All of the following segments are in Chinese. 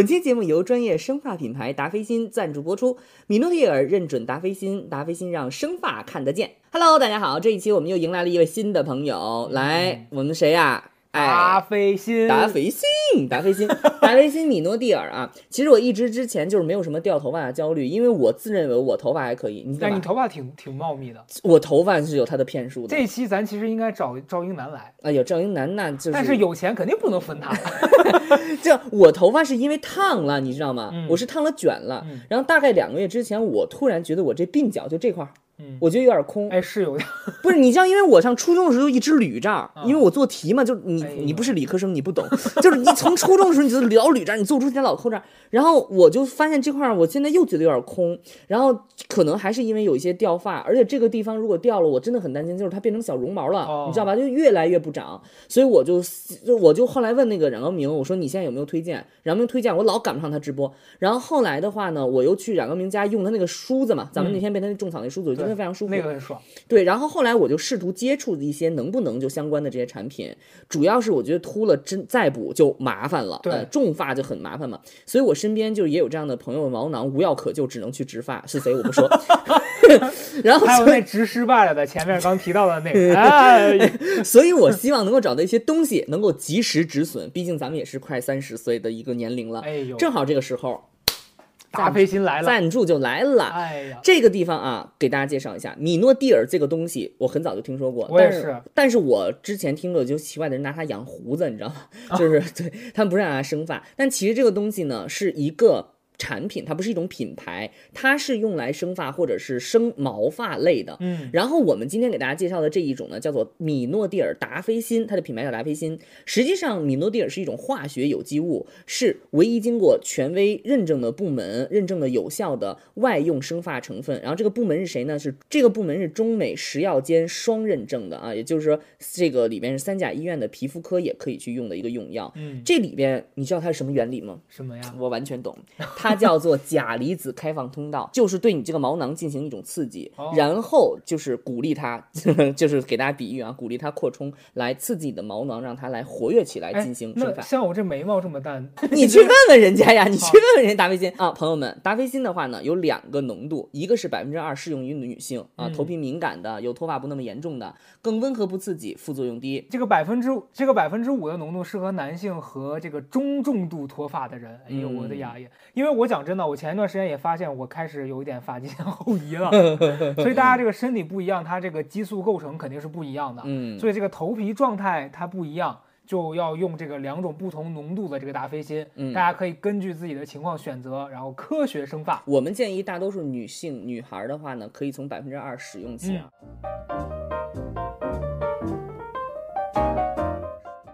本期节目由专业生发品牌达霏欣赞助播出，米诺地尔认准达霏欣，达霏欣让生发看得见。Hello，大家好，这一期我们又迎来了一位新的朋友，来，我们谁呀、达哎，霏欣，达霏欣，达霏欣，达霏欣米诺地尔啊。其实我一直之前就是没有什么掉头发的焦虑，因为我自认为我头发还可以。你？但你头发挺挺茂密的。我头发是有它的骗术的。这一期咱其实应该找赵英男来，哎呦，赵英男那就是，但是有钱肯定不能分他。这我头发是因为烫了，你知道吗？嗯我是烫了卷了，嗯然后大概两个月之前，我突然觉得我这鬓角就这块儿，嗯。我觉得有点空。哎，是有点，不是你知道，因为我上初中的时候就一直捋这儿，嗯。因为我做题嘛，就你你不是理科生，你不懂，就是你从初中的时候你就老捋这儿，你做出题老扣这儿，然后我就发现这块儿我现在又觉得有点空，然后可能还是因为有一些掉发，而且这个地方如果掉了，我真的很担心，就是它变成小绒毛了，哦你知道吧？就越来越不长，所以我就就我就后来问那个冉高明，我说你现在有没有推荐？冉高明推荐，我老赶不上他直播，然后后来的话呢，我又去冉高明家用他那个梳子嘛，咱们那天被他那种草那梳子，非常舒服，那个很爽。对，然后后来我就试图接触一些能不能就相关的这些产品，主要是我觉得秃了真再补就麻烦了，对呃，种发就很麻烦嘛，所以我身边就也有这样的朋友，毛囊无药可救，只能去植发，是谁我不说，然后还有那植失败了的，前面刚提到的那个，哎，所以我希望能够找到一些东西能够及时止损，毕竟咱们也是快三十岁的一个年龄了，哎呦，正好这个时候达霏欣来了，赞助就来了。哎呀，这个地方啊，给大家介绍一下米诺地尔这个东西，我很早就听说过，但是我也是但是我之前听过，就奇怪的人拿它养胡子，你知道吗？哦 就是、对他们不是让它生发，但其实这个东西呢是一个。产品它不是一种品牌，它是用来生发或者是生毛发类的。嗯，然后我们今天给大家介绍的这一种呢，叫做米诺地尔达菲辛，它的品牌叫达菲辛。实际上，米诺地尔是一种化学有机物，是唯一经过权威认证的部门认证的有效的外用生发成分。然后这个部门是谁呢？是这个部门是中美食药监双认证的啊，也就是说，这个里边是三甲医院的皮肤科也可以去用的一个用药。嗯，这里边你知道它是什么原理吗？什么呀？我完全懂，它叫做钾离子开放通道，就是对你这个毛囊进行一种刺激，哦然后就是鼓励它，就是给大家比喻啊，鼓励它扩充，来刺激你的毛囊，让它来活跃起来哎进行生那发。像我这眉毛这么淡，你去问问人家呀，你去问问人家达霏欣啊，朋友们，达霏欣的话呢有两个浓度，一个是百分之二适用于女性啊，嗯头皮敏感的，有脱发不那么严重的，更温和不刺激，副作用低。这个百分之这个百分之五的浓度适合男性和这个中重度脱发的人。哎呦，我的呀呀！因为我讲真的，我前一段时间也发现我开始有一点发际线后移了，所以大家这个身体不一样，它这个激素构成肯定是不一样的。嗯，所以这个头皮状态它不一样，就要用这个两种不同浓度的这个达霏欣。嗯大家可以根据自己的情况选择，然后科学生发。我们建议大多数女性女孩的话呢，可以从百分之二使用起啊。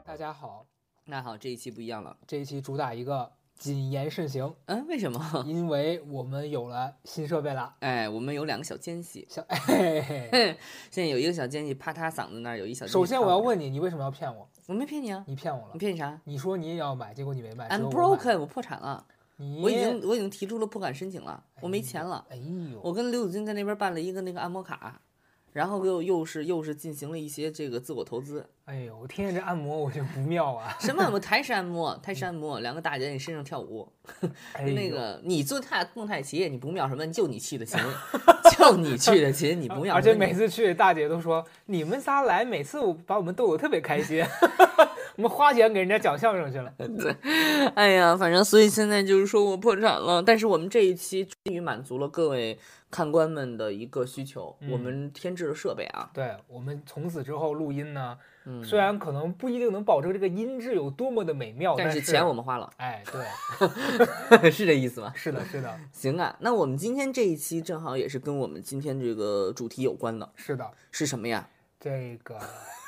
大家好，那好，这一期不一样了。这一期主打一个谨言慎行，嗯，为什么？因为我们有了新设备了。哎，我们有两个小奸细，小哎嘿嘿嘿，现在有一个小奸细，啪嗒嗓子那儿，有一小。首先我要，问你，你为什么要骗我？我没骗你啊，你骗我了你。骗你啥你说你也要买，结果你没买。只？I'm broken，我破产了，你我已经我已经提出了破产申请了，我没钱了。哎呦，我跟刘子君在那边办了一个那个按摩卡，然后又又是又是进行了一些这个自我投资。哎呦，我听见这按摩我就不妙啊。什么按摩？台式按摩，台式按摩，两个大姐在你身上跳舞。哎那个你做太蹦太极，你不妙什么？就你去的勤，就你去的勤，你不妙。而且每次去，大姐都说你们仨来，每次我把我们逗得特别开心。我们花钱给人家讲相声去了。对哎呀，反正所以现在就是说我破产了，但是我们这一期终于满足了各位看官们的一个需求，嗯。我们添置了设备啊，对我们从此之后录音呢，嗯，虽然可能不一定能保证这个音质有多么的美妙，但但是钱我们花了，哎，对，是这意思吗？是的，是的，行啊，那我们今天这一期正好也是跟我们今天这个主题有关的，是的，是什么呀？这个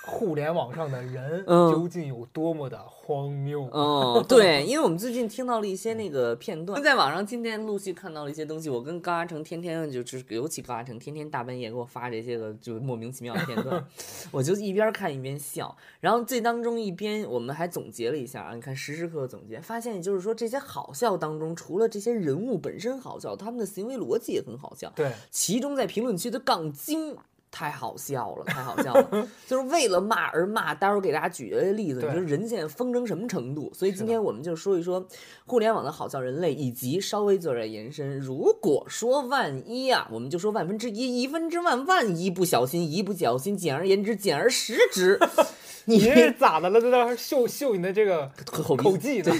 互联网上的人嗯究竟有多么的荒谬？嗯，对，因为我们最近听到了一些那个片段，在网上今天陆续看到了一些东西。我跟高阿成天天就就是，尤其高阿成天天大半夜给我发这些个就莫名其妙的片段，我就一边看一边笑。然后这当中一边我们还总结了一下啊，你看时时刻刻总结，发现就是说这些好笑当中，除了这些人物本身好笑，他们的行为逻辑也很好笑。对，其中在评论区的杠精太好笑了，太好笑了，就是为了骂而骂。待会儿给大家举个例子，你说人现在疯成什么程度？所以今天我们就说一说互联网的好笑人类，以及稍微做点延伸。如果说万一啊，我们就说万分之一、一分之万，万一不小心、一不小心，简而言之，简而实之，你你这是咋的了？在那儿秀秀你的这个口口技呢？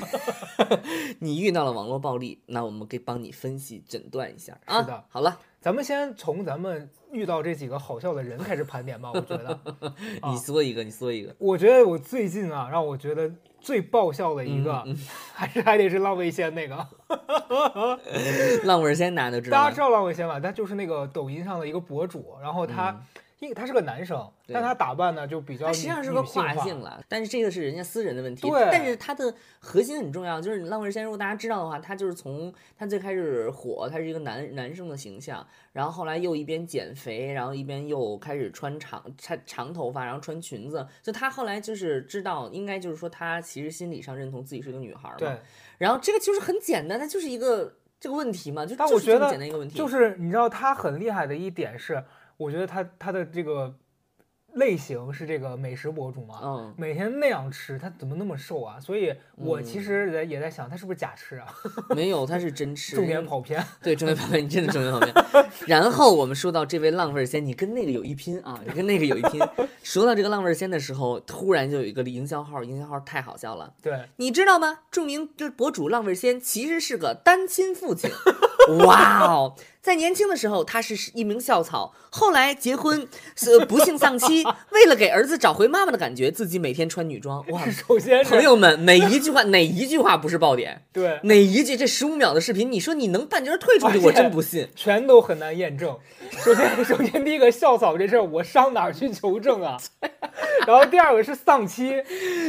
你遇到了网络暴力，那我们可以帮你分析诊断一下啊。是的好了，咱们先从咱们遇到这几个好笑的人开始盘点吧。我觉得，啊你说一个，你说一个。我觉得我最近啊，让我觉得最爆笑的一个，嗯 还是还得是浪味仙那个。浪味仙大家都知道大家知？道浪味仙吧？他就是那个抖音上的一个博主，然后他，嗯因为他是个男生，但他打扮呢就比较实际上是个跨性了，但是这个是人家私人的问题。对但是他的核心很重要，就是浪味仙，如果大家知道的话，他就是从他最开始火，他是一个男男生的形象，然后后来又一边减肥，然后一边又开始穿长长长头发，然后穿裙子。就他后来就是知道，应该就是说他其实心理上认同自己是个女孩儿嘛。对，然后这个就是很简单，它就是一个这个问题嘛，就但就是这么我觉得简单一个问题。就是你知道他很厉害的一点是，我觉得他他的这个类型是这个美食博主嘛，嗯，每天那样吃，他怎么那么瘦啊？所以我嗯其实在也在想，他是不是假吃啊？没有，他是真吃。重点跑偏。对，重点跑偏，你 真的重点跑偏。然后我们说到这位浪味儿仙，你跟那个有一拼啊，你跟那个有一拼。说到这个浪味儿仙的时候，突然就有一个营销号，营销号太好笑了，对，你知道吗？著名这博主浪味仙其实是个单亲父亲。哇哦，在年轻的时候他是一名校草，后来结婚，呃，不幸丧妻。为了给儿子找回妈妈的感觉，自己每天穿女装。哇，首先朋友们，每一句话哪一句话不是爆点？对，哪一句这十五秒的视频，你说你能半截儿退出去，我真不信。全都很难验证。首先，首先第一个校草这事儿，我上哪儿去求证啊？然后第二个是丧妻，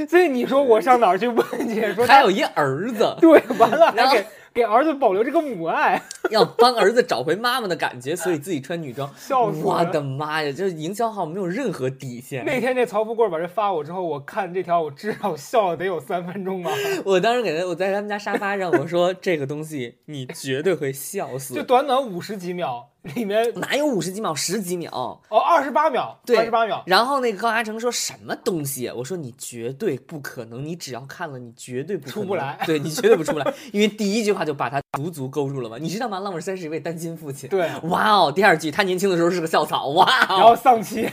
所以你说我上哪儿去问去？说他还有一儿子，对，完了然后还给给儿子保留这个母爱，要帮儿子找回妈妈的感觉，所以自己穿女装。笑死我了的妈呀，这营销号没有任何底线。那天那曹富贵把这发我之后，我看这条我至少笑了得有三分钟吧，我当时给他，我在他们家沙发上，我说这个东西你绝对会笑死就。短短五十几秒，里面哪有五十几秒、十几秒？哦二十八秒，对二十八秒，然后那个高嘉诚说什么东西？我说你绝对不可能，你只要看了，你绝对不出不来对你绝对不出不来，因为第一句话就把他足足勾住了嘛。你知道吗？浪味三是一位单亲父亲。对，哇哦，第二句他年轻的时候是个校草，哇然后哦，丧妻，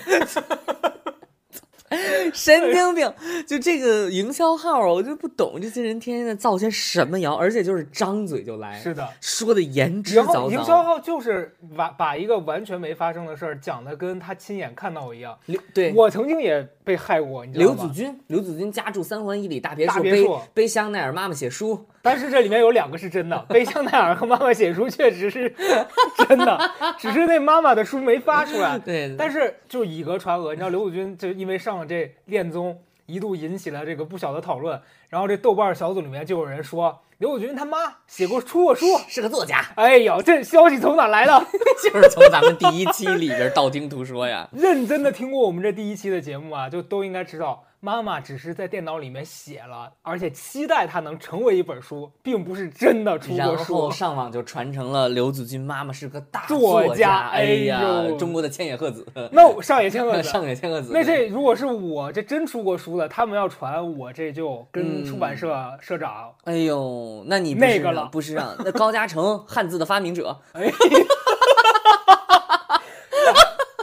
神经病！就这个营销号啊，我就不懂这些人天天在造些什么谣，而且就是张嘴就来，是的。说的言之然后凿凿。营销号就是把把一个完全没发生的事儿讲的跟他亲眼看到一样。对我曾经也被害过，你知道吗？刘子君，刘子君家住三环以里大别墅，大别墅背香奈儿妈妈写书，但是这里面有两个是真的，背香奈儿和妈妈写书确实是 真的，只是那妈妈的书没发出来。对，但是就以讹传讹，你知道刘子君就因为上了这恋综，一度引起了这个不小的讨论。然后这豆瓣小组里面就有人说刘友军他妈写过出过书。是个作家，哎呦，这消息从哪来的？就是从咱们第一期里边道听途说呀。认真的听过我们这第一期的节目啊，就都应该知道，妈妈只是在电脑里面写了，而且期待它能成为一本书，并不是真的出然过书。后。上网就传成了刘子君妈妈是个大作家，家哎呀哎，中国的千野鹤子，那我上野千鹤子，上野千鹤子。那这如果是我这真出过书了，他们要传，我这就跟嗯出版社社长，哎呦，那你那个了。不是让那高嘉诚汉字的发明者，哎，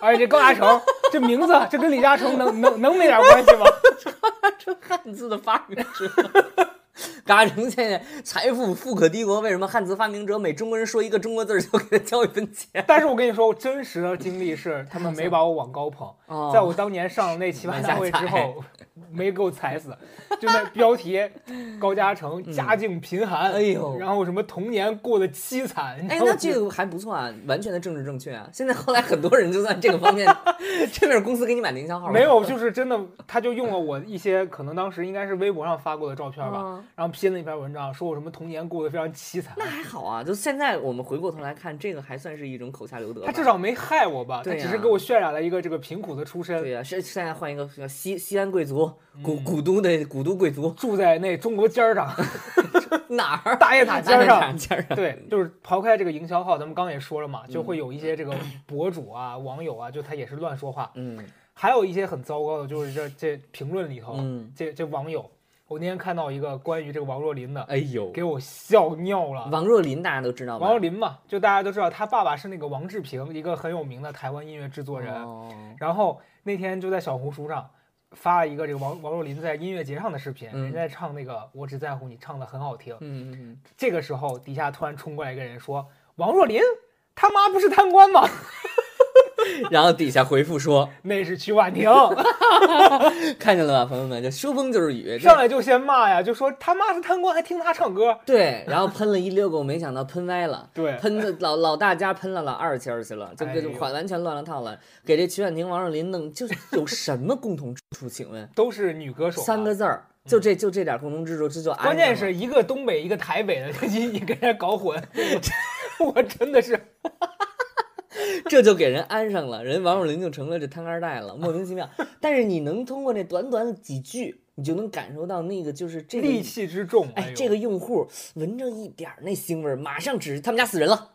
而且这高大成这名字，这跟李嘉诚能能能没点关系吗？这汉字的发明者。高嘉诚现在财富富可敌国，为什么汉字发明者每中国人说一个中国字儿就给他交一分钱？但是我跟你说，我真实的经历是，他们没把我往高捧。哦在我当年上那奇葩大会之后，没给我踩死，就那标题，高嘉诚家境贫寒，哎呦然后什么童年过得凄惨，哎，那这个还不错啊，完全的政治正确啊。现在后来很多人就在这个方面，这是公司给你买的营销号没有，就是真的，他就用了我一些可能当时应该是微博上发过的照片吧，嗯然后拼了一篇文章，说我什么童年过得非常凄惨。那还好啊，就现在我们回过头来看，这个还算是一种口下留德。他至少没害我吧？他只是给我渲染了一个这个贫苦的出身。对呀、是现在换一个叫西西安贵族，族，古古都的古都贵族，住在那中国尖儿上，哪儿？大雁塔尖儿上。尖儿上。对，就是刨开这个营销号，咱们刚也说了嘛，就会有一些这个博主啊、网友啊，就他也是乱说话。嗯还有一些很糟糕的，就是这这评论里头，嗯，这这网友，我那天看到一个关于这个王若琳的，哎呦，给我笑尿了。王若琳大家都知道吧？王若琳嘛，就大家都知道，他爸爸是那个王志平，一个很有名的台湾音乐制作人。哦然后那天就在小红书上发了一个这个王王若琳在音乐节上的视频，嗯人家在唱那个《我只在乎你》，唱的很好听。嗯嗯嗯，这个时候底下突然冲过来一个人说：“王若琳他妈不是贪官吗？然后底下回复说，那是曲婉婷。”看见了吧，朋友们，这说风就是雨，上来就先骂呀，就说他妈是贪官，还听他唱歌。对，然后喷了一溜狗，没想到喷歪了。对，喷的老老大家喷了老二尖儿去了，就哎呦就完完全乱了套了，给这曲婉婷、王若琳弄，就是有什么共同之处？请问 都是女歌手啊。三个字儿，就这就这点共同之处，这就关键是一个东北，一个台北的，你你跟人家搞混，我我真的是 这就给人安上了，人王若琳就成了这贪二代了，莫名其妙。但是你能通过这短短的几句，你就能感受到那个就是这个戾气之重。哎，这个用户闻着一点儿那腥味儿，马上指他们家死人了，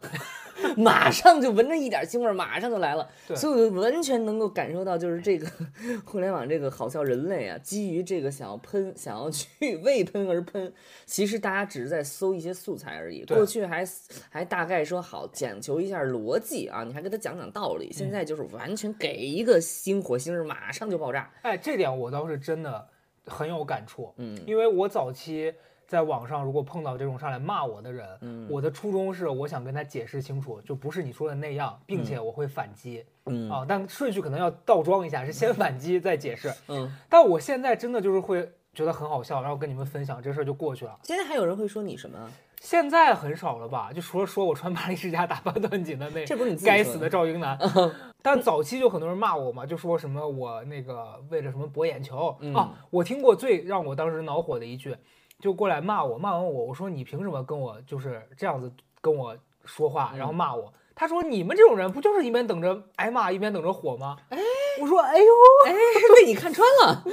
马上就闻着一点腥味儿，马上就来了。对所以我就完全能够感受到，就是这个 互联网这个好笑人类啊，基于这个想要喷，想要去为喷而喷，其实大家只是在搜一些素材而已。过去还还大概说好讲求一下逻辑啊，你还给他讲讲道理，嗯现在就是完全给一个星火星儿，马上就爆炸。哎，这点我倒是真的很有感触，嗯因为我早期在网上如果碰到这种上来骂我的人，嗯我的初衷是我想跟他解释清楚，就不是你说的那样，并且我会反击、嗯啊，但顺序可能要倒装一下，是先反击再解释。嗯，但我现在真的就是会觉得很好笑，然后跟你们分享这事儿就过去了。现在还有人会说你什么？现在很少了吧？就除了说我穿巴黎世家打扮断锦的那这不是你该死的的赵英男，但早期就很多人骂我嘛，就说什么我那个为了什么博眼球、嗯啊。我听过最让我当时恼火的一句，就过来骂我，骂完我，我说你凭什么跟我就是这样子跟我说话，然后骂我？他说你们这种人不就是一边等着挨骂一边等着火吗？哎，我说哎呦，哎，被你看穿了。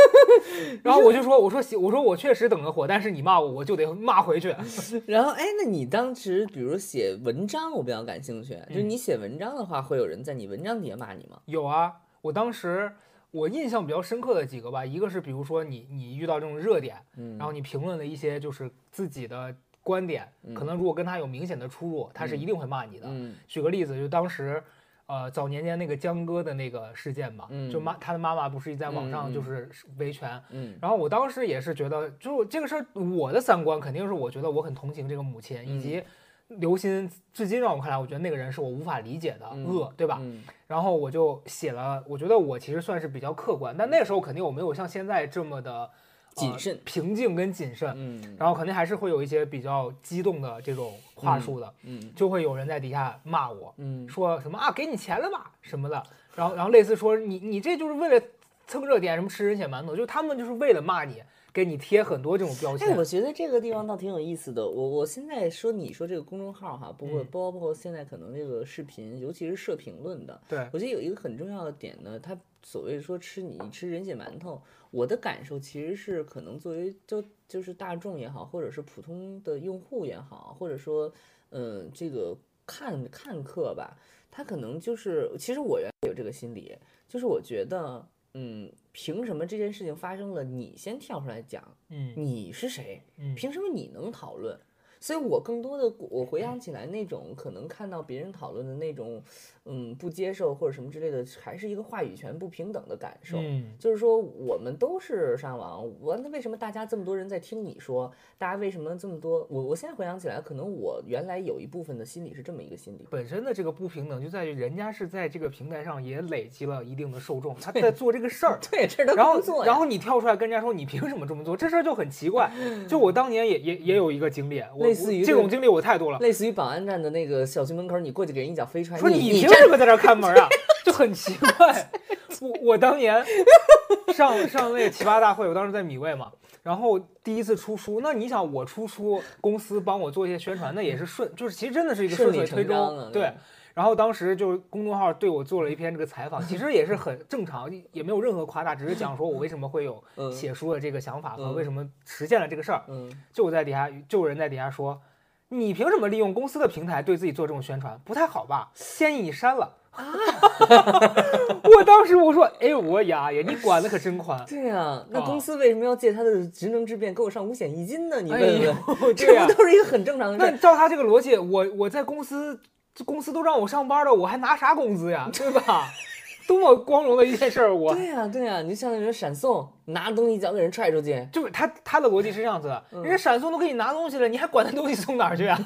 然后我就说我说行，我说我确实等着火，但是你骂我我就得骂回去。然后，哎，那你当时比如写文章，我比较感兴趣。嗯就是你写文章的话，会有人在你文章底下骂你吗？有啊，我当时我印象比较深刻的几个吧，一个是比如说你你遇到这种热点，嗯然后你评论了一些就是自己的观点，可能如果跟他有明显的出入，他是一定会骂你的。嗯举个例子，就当时。呃，早年间那个江歌的那个事件嘛，嗯就妈他的妈妈不是在网上就是维权，嗯然后我当时也是觉得，就这个事儿，我的三观肯定是我觉得我很同情这个母亲，以及刘鑫至今让我看来，我觉得那个人是我无法理解的嗯恶，对吧？嗯？然后我就写了，我觉得我其实算是比较客观，但那个时候肯定我没有像现在这么的、呃谨慎平静跟谨慎，嗯。然后肯定还是会有一些比较激动的这种话术的，嗯就会有人在底下骂我，嗯。说什么啊给你钱了吧什么的，然后然后类似说你你这就是为了蹭热点，什么吃人血馒头，就他们就是为了骂你，给你贴很多这种标签。哎，我觉得这个地方倒挺有意思的。我我现在说你说这个公众号哈，包括嗯包括现在可能这个视频，尤其是设评论的，对，我觉得有一个很重要的点呢，它所谓说吃你吃人血馒头，我的感受其实是可能作为就就是大众也好，或者是普通的用户也好，或者说嗯这个看看客吧，他可能就是其实我原来有这个心理，就是我觉得嗯凭什么这件事情发生了，你先跳出来讲，嗯你是谁？嗯凭什么你能讨论？所以我更多的我回想起来那种可能看到别人讨论的那种，嗯，不接受或者什么之类的，还是一个话语权不平等的感受。嗯就是说，我们都是上网，我那为什么大家这么多人在听你说？大家为什么这么多？我我现在回想起来，可能我原来有一部分的心理是这么一个心理。本身的这个不平等就在于人家是在这个平台上也累积了一定的受众，他在做这个事儿。对，这是他然后然后你跳出来跟人家说你凭什么这么做，这事儿就很奇怪。就我当年也也也有一个经历，我类似于这这种经历我太多了。类似于保安站的那个小区门口，你过去给人一脚飞踹，说你凭什么在这儿看门啊？就很奇怪。我我当年 上上那个奇葩大会，我当时在米味嘛，然后第一次出书，那你想我出书，公司帮我做一些宣传，那也是顺，就是其实真的是一个顺理顺水推舟，成章的对对。然后当时就公众号对我做了一篇这个采访，其实也是很正常，也没有任何夸大，只是讲说我为什么会有嗯写书的这个想法和嗯为什么实现了这个事儿。嗯，就我在底下，就有人在底下说，你凭什么利用公司的平台对自己做这种宣传？不太好吧？建议你删了。啊！我当时我说，哎，我呀呀，你管的可真宽。对呀，那啊公司为什么要借他的职能之便给我上五险一金呢？你问问，这不都是一个很正常的事儿？那照他这个逻辑，我我在公司，这公司都让我上班了，我还拿啥工资呀？对吧？多么光荣的一件事儿！我对呀、对呀、你就像那种闪送，拿东西一脚给人踹出去，就是他他的逻辑是这样子的，嗯人家闪送都给你拿东西了，你还管他东西送哪儿去啊？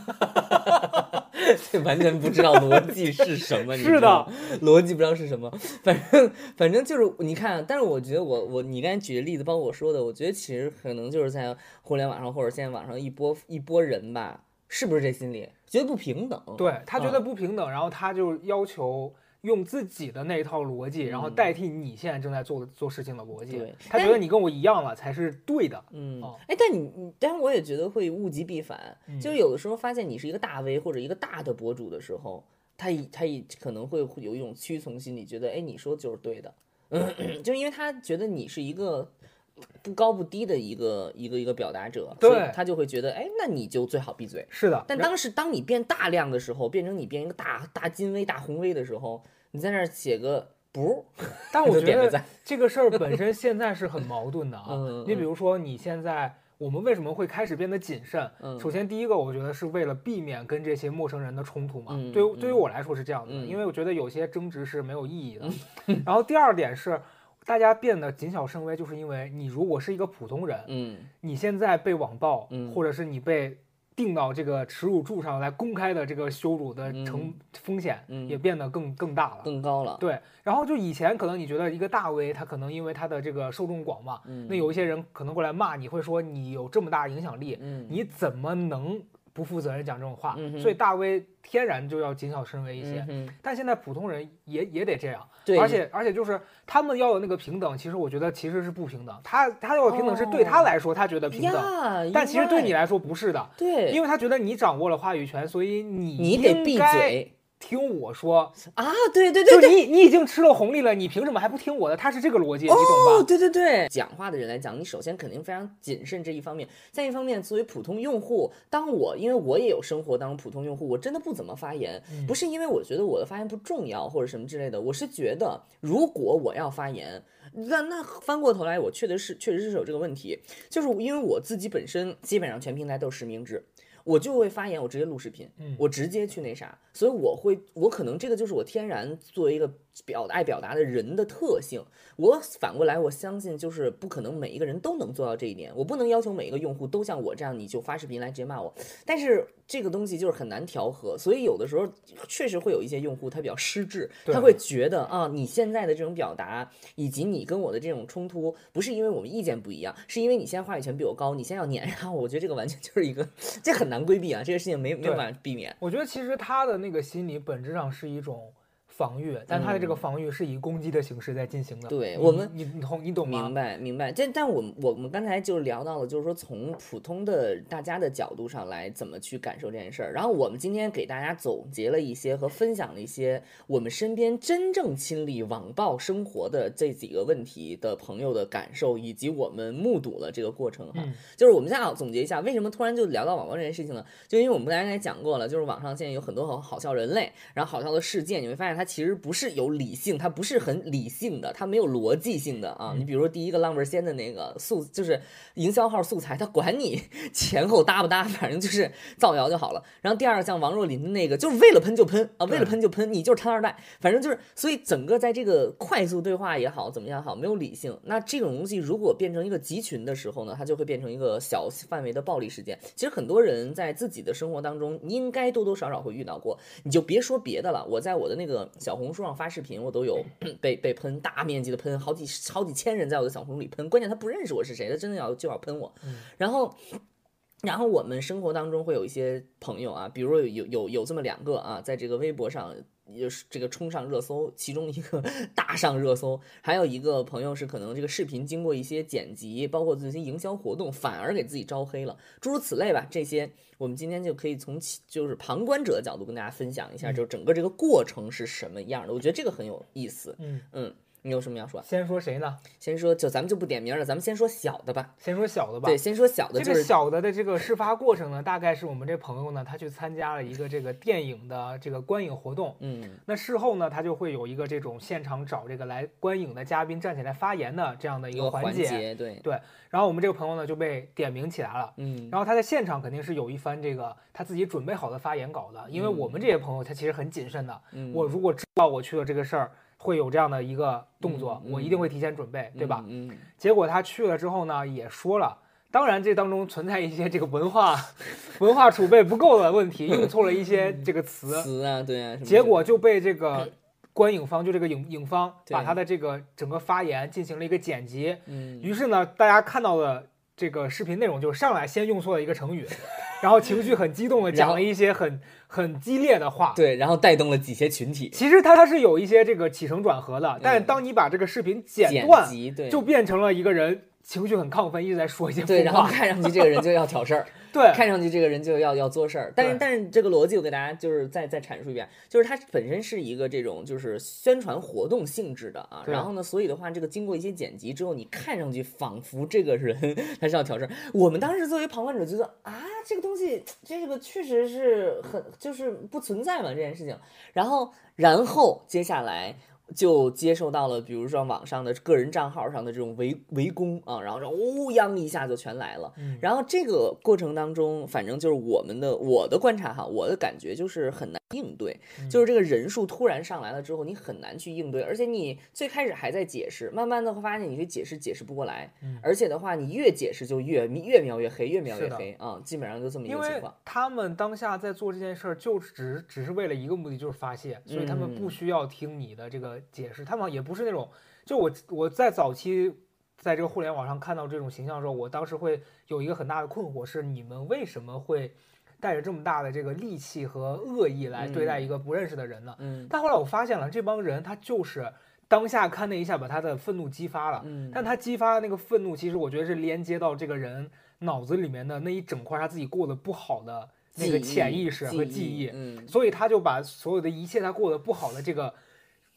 这 完全不知道逻辑是什么。你是的知道，逻辑不知道是什么。反正反正就是你看，但是我觉得我我你刚才举的例子，包括我说的，我觉得其实可能就是在互联网上或者现在网上一波一波人吧，是不是这心理觉得不平等？对他觉得嗯不平等，然后他就要求用自己的那一套逻辑，然后代替你现在正在做的做事情的逻辑嗯。他觉得你跟我一样了才是对的。嗯哦，哎，但你你，但是我也觉得会物极必反，嗯就是有的时候发现你是一个大 V 或者一个大的博主的时候，他一他也可能会有一种屈从心理，觉得哎你说就是对的，嗯，就是因为他觉得你是一个不高不低的一个一个一个表达者，对他就会觉得哎那你就最好闭嘴。是的，但当时当你变大量的时候，变成你变一个大大金威大红威的时候，你在那儿写个不，但我觉得这个事儿本身现在是很矛盾的啊嗯。你比如说你现在。我们为什么会开始变得谨慎？嗯首先，第一个，我觉得是为了避免跟这些陌生人的冲突嘛。嗯对对于我来说是这样的，嗯因为我觉得有些争执是没有意义的。然后第二点是，大家变得谨小慎微，就是因为你如果是一个普通人，嗯。你现在被网暴，嗯。或者是你被定到这个耻辱柱上来公开的这个羞辱的成风险，嗯。也变得更更大了。更高了，对，然后就以前可能你觉得一个大 V，他可能因为他的这个受众广嘛，嗯。那有一些人可能过来骂你，会说你有这么大影响力，嗯。你怎么能不负责任讲这种话？嗯所以大 V 天然就要谨小慎微一些。嗯但现在普通人也也得这样，对而且而且就是他们要有那个平等，其实我觉得其实是不平等。他他要的平等是对他哦来说他觉得平等，但其实对你来，说不是的，对，因为他觉得你掌握了话语权，所以你你得闭嘴听我说。啊！对对对对，就你你已经吃了红利了，你凭什么还不听我的？他是这个逻辑，你懂哦，吧？对对对，讲话的人来讲，你首先肯定非常谨慎这一方面，再一方面，作为普通用户，当我因为我也有生活当中普通用户，我真的不怎么发言，嗯不是因为我觉得我的发言不重要或者什么之类的，我是觉得如果我要发言。那那翻过头来，我确实是确实是有这个问题，就是因为我自己本身基本上全平台都是实名制，我就会发言，我直接录视频，嗯。我直接去那啥，所以我会，我可能这个就是我天然作为一个表爱表达的人的特性。我反过来，我相信就是不可能每一个人都能做到这一点，我不能要求每一个用户都像我这样，你就发视频来直接骂我。但是这个东西就是很难调和，所以有的时候确实会有一些用户他比较失智，他会觉得啊，你现在的这种表达以及你跟我的这种冲突，不是因为我们意见不一样，是因为你现在话语权比我高，你现在要碾压我。我觉得这个完全就是一个，这很难规避啊，这个事情没没有办法避免。我觉得其实他的那个心理本质上是一种防御，但他的这个防御是以攻击的形式在进行的。你对我们你你懂你懂吗明？白明白，这但我们我们刚才就聊到了，就是说从普通的大家的角度上来怎么去感受这件事儿。然后我们今天给大家总结了一些和分享了一些我们身边真正亲历网暴生活的这几个问题的朋友的感受，以及我们目睹了这个过程哈。嗯就是我们现在总结一下，为什么突然就聊到网暴这件事情呢？就因为我们刚才讲过了，就是网上现在有很多好好笑人类，然后好笑的事件，你会发现它其实不是有理性，它不是很理性的，它没有逻辑性的啊。你比如说第一个浪味仙的那个素，就是营销号素材，它管你 前后搭不搭，反正就是造谣就好了。然后第二个像王若琳的那个，就是为了喷就喷啊，为了喷就喷，你就是摊二代，反正就是，所以整个在这个快速对话也好，怎么样好，没有理性。那这种东西如果变成一个集群的时候呢，它就会变成一个小范围的暴力事件。其实很多人在自己的生活当中，应该多多少少会遇到过。你就别说别的了，我在我的那个小红书上发视频，我都有 被被喷，大面积的喷，好几好几千人在我的小红书里喷，关键他不认识我是谁，他真的要就要喷我，然后。然后我们生活当中会有一些朋友啊，比如有有有有这么两个啊，在这个微博上也是这个冲上热搜，其中一个 大上热搜，还有一个朋友是可能这个视频经过一些剪辑，包括这些营销活动，反而给自己招黑了，诸如此类吧。这些我们今天就可以从其就是旁观者的角度跟大家分享一下，就整个这个过程是什么样的。我觉得这个很有意思。嗯嗯，你有什么要说？先说谁呢？先说就咱们就不点名了，咱们先说小的吧。先说小的吧。对，先说小的，这个小的的这个事发过程呢，大概是我们这朋友呢，他去参加了一个这个电影的这个观影活动。嗯那事后呢，他就会有一个这种现场找这个来观影的嘉宾站起来发言的这样的一一个个环节。节，对，然后我们这个朋友呢就被点名起来了。嗯然后他在现场肯定是有一番这个他自己准备好的发言稿的，因为嗯我们这些朋友他其实很谨慎的。嗯，我如果知道我去了这个事儿会有这样的一个动作，嗯我一定会提前准备，对吧？嗯？嗯，结果他去了之后呢，也说了，当然这当中存在一些这个文化 文化储备不够的问题，用错了一些这个词，词啊，对啊，结果就被这个观影方就这个影影方把他的这个整个发言进行了一个剪辑，嗯，于是呢，大家看到的这个视频内容就是上来先用错了一个成语，然后情绪很激动的 讲了一些很很激烈的话。对，然后带动了几些群体。其实它它是有一些这个起承转合的，但是嗯。当你把这个视频剪剪断，辑，对，就变成了一个人情绪很亢奋，一直在说一些对，然后看上去这个人就要挑事儿，对，看上去这个人就要要做事儿，但是但是这个逻辑我给大家就是再再阐述一遍，就是它本身是一个这种就是宣传活动性质的啊，然后呢，所以的话，这个经过一些剪辑之后，你看上去仿佛这个人 他是要挑事儿。我们当时作为旁观者觉得啊，这个东西这个确实是很就是不存在嘛这件事情，然后然后接下来。就接受到了，比如说网上的个人账号上的这种围围攻啊，然后这乌泱一下就全来了。嗯然后这个过程当中，反正就是我们的我的观察哈，我的感觉就是很难应对，嗯就是这个人数突然上来了之后，你很难去应对，而且你最开始还在解释，慢慢的会发现你这解释解释不过来，嗯而且的话，你越解释就越越描越黑，越描越黑啊，基本上就这么一个情况。他们当下在做这件事儿，就只只是为了一个目的，就是发泄，所以他们不嗯需要听你的这个解释，他们也不是那种，就我我在早期在这个互联网上看到这种形象的时候，我当时会有一个很大的困惑，是你们为什么会带着这么大的这个戾气和恶意来对待一个不认识的人呢？嗯但后来我发现了，这帮人他就是当下看那一下把他的愤怒激发了，嗯，但他激发的那个愤怒，其实我觉得是连接到这个人脑子里面的那一整块他自己过得不好的那个潜意识和记记忆，嗯，所以他就把所有的一切他过得不好的这个。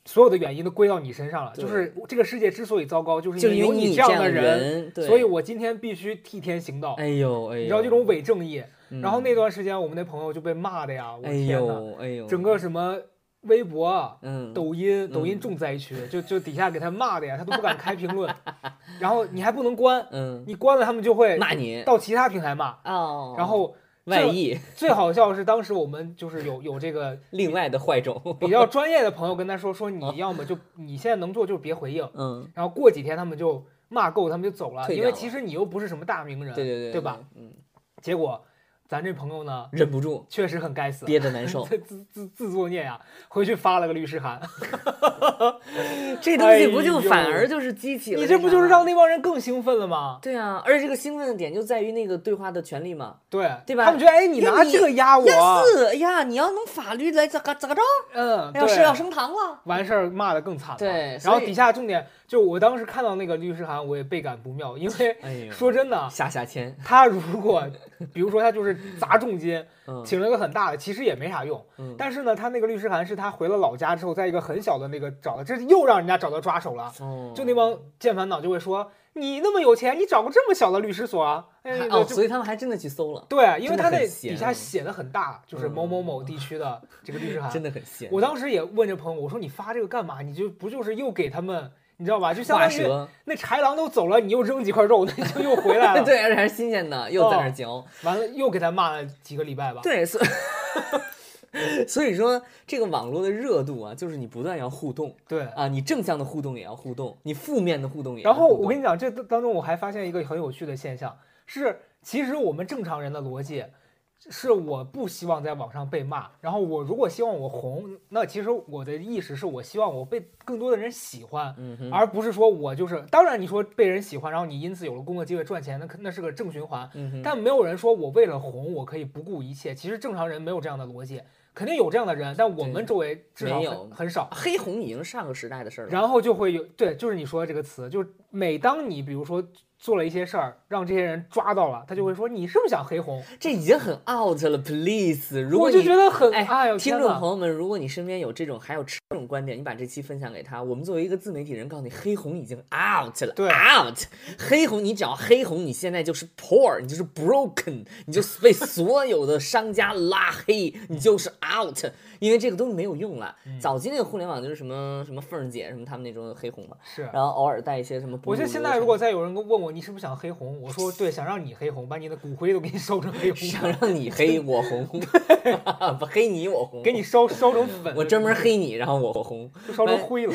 所有的原因都归到你身上了，就是这个世界之所以糟糕，就是就是因有为你这样的人，所以我今天必须替天行道。哎呦哎呦，你知道这种伪正义，嗯，然后那段时间我们那朋友就被骂的呀，我哎天呐，呦哎呦，整个什么微博抖音，抖音嗯。重灾区，就就底下给他骂的呀，他都不敢开评论，然后你还不能关，嗯。你关了他们就会骂你。到其他平台骂，哦，然后外溢 最好笑是当时我们就是有有这个 另外的坏种，比较专业的朋友跟他说说你要么就你现在能做就是别回应，嗯，然后过几天他们就骂够，他们就走了因为其实你又不是什么大名人，对对对对吧？？嗯，结果咱这朋友呢，忍不住确实很该死，憋得难受，自自自自作孽呀，回去发了个律师函，这东西不就反而就是激起了你这不就是让那帮人更兴奋了吗？对啊，而且这个兴奋的点就在于那个对话的权利嘛。对对吧他们觉得哎，你拿这个压我，呀是，哎呀，你要弄法律来咋个咋个着？嗯，哎呀，对是要升堂了。完事儿骂的更惨了。对然后底下重点就我当时看到那个律师函，我也倍感不妙，因为说真的，下下签，他如果比如说他就是砸重金，嗯请了个很大的，其实也没啥用。嗯但是呢，他那个律师函是他回了老家之后，在一个很小的那个找的，这又让人家找到抓手了。哦就那帮键盘党就会说，你那么有钱，你找个这么小的律师所啊？哎，还哦，所以他们还真的去搜了，对，因为他那底下写的很大，就是嗯某某某地区的这个律师函。真的很闲。我当时也问这朋友，我说你发这个干嘛？你就不就是又给他们，你知道吧？就相画当于蛇，那豺狼都走了，你又扔几块肉，那就又回来了。对，而且还是新鲜的，又在那儿嚼。完了又给他骂了几个礼拜吧。对，所以 所以说这个网络的热度啊，就是你不断要互动对。啊，你正向的互动也要互动，你负面的互动也要然后。我跟你讲，这当中我还发现一个很有趣的现象，是其实我们正常人的逻辑。是我不希望在网上被骂，然后我如果希望我红，那其实我的意识是我希望我被更多的人喜欢，嗯，而不是说我就是。当然你说被人喜欢，然后你因此有了工作机会赚钱，那可那是个正循环。嗯，但没有人说我为了红，我可以不顾一切。其实正常人没有这样的逻辑，肯定有这样的人，但我们周围至少没有很很少。黑红已经是上个时代的事儿了。然后就会有对，就是你说的这个词，就是每当你比如说做了一些事儿，让这些人抓到了，他就会说你是不是想黑红？这已经很 out 了，please。如果我你就觉得很哎哎呦，听众朋友们，如果你身边有这种还有持这种观点，你把这期分享给他。我们作为一个自媒体人，告诉你，黑红已经 out 了对，out。黑红，你只要黑红，你现在就是 poor，你就是 broken，你就被所有的商家拉黑，你就是 out。因为这个东西没有用了。嗯早期那个互联网就是什么什么凤姐什么他们那种黑红嘛，是。然后偶尔带一些什么。我觉得现在如果再有人问我你是不是想黑红，我说对，想让你黑红，把你的骨灰都给你烧成黑红，想让你黑 我红，不黑你我红，给你烧烧成粉，我专门黑你，然后我红。就烧成灰了，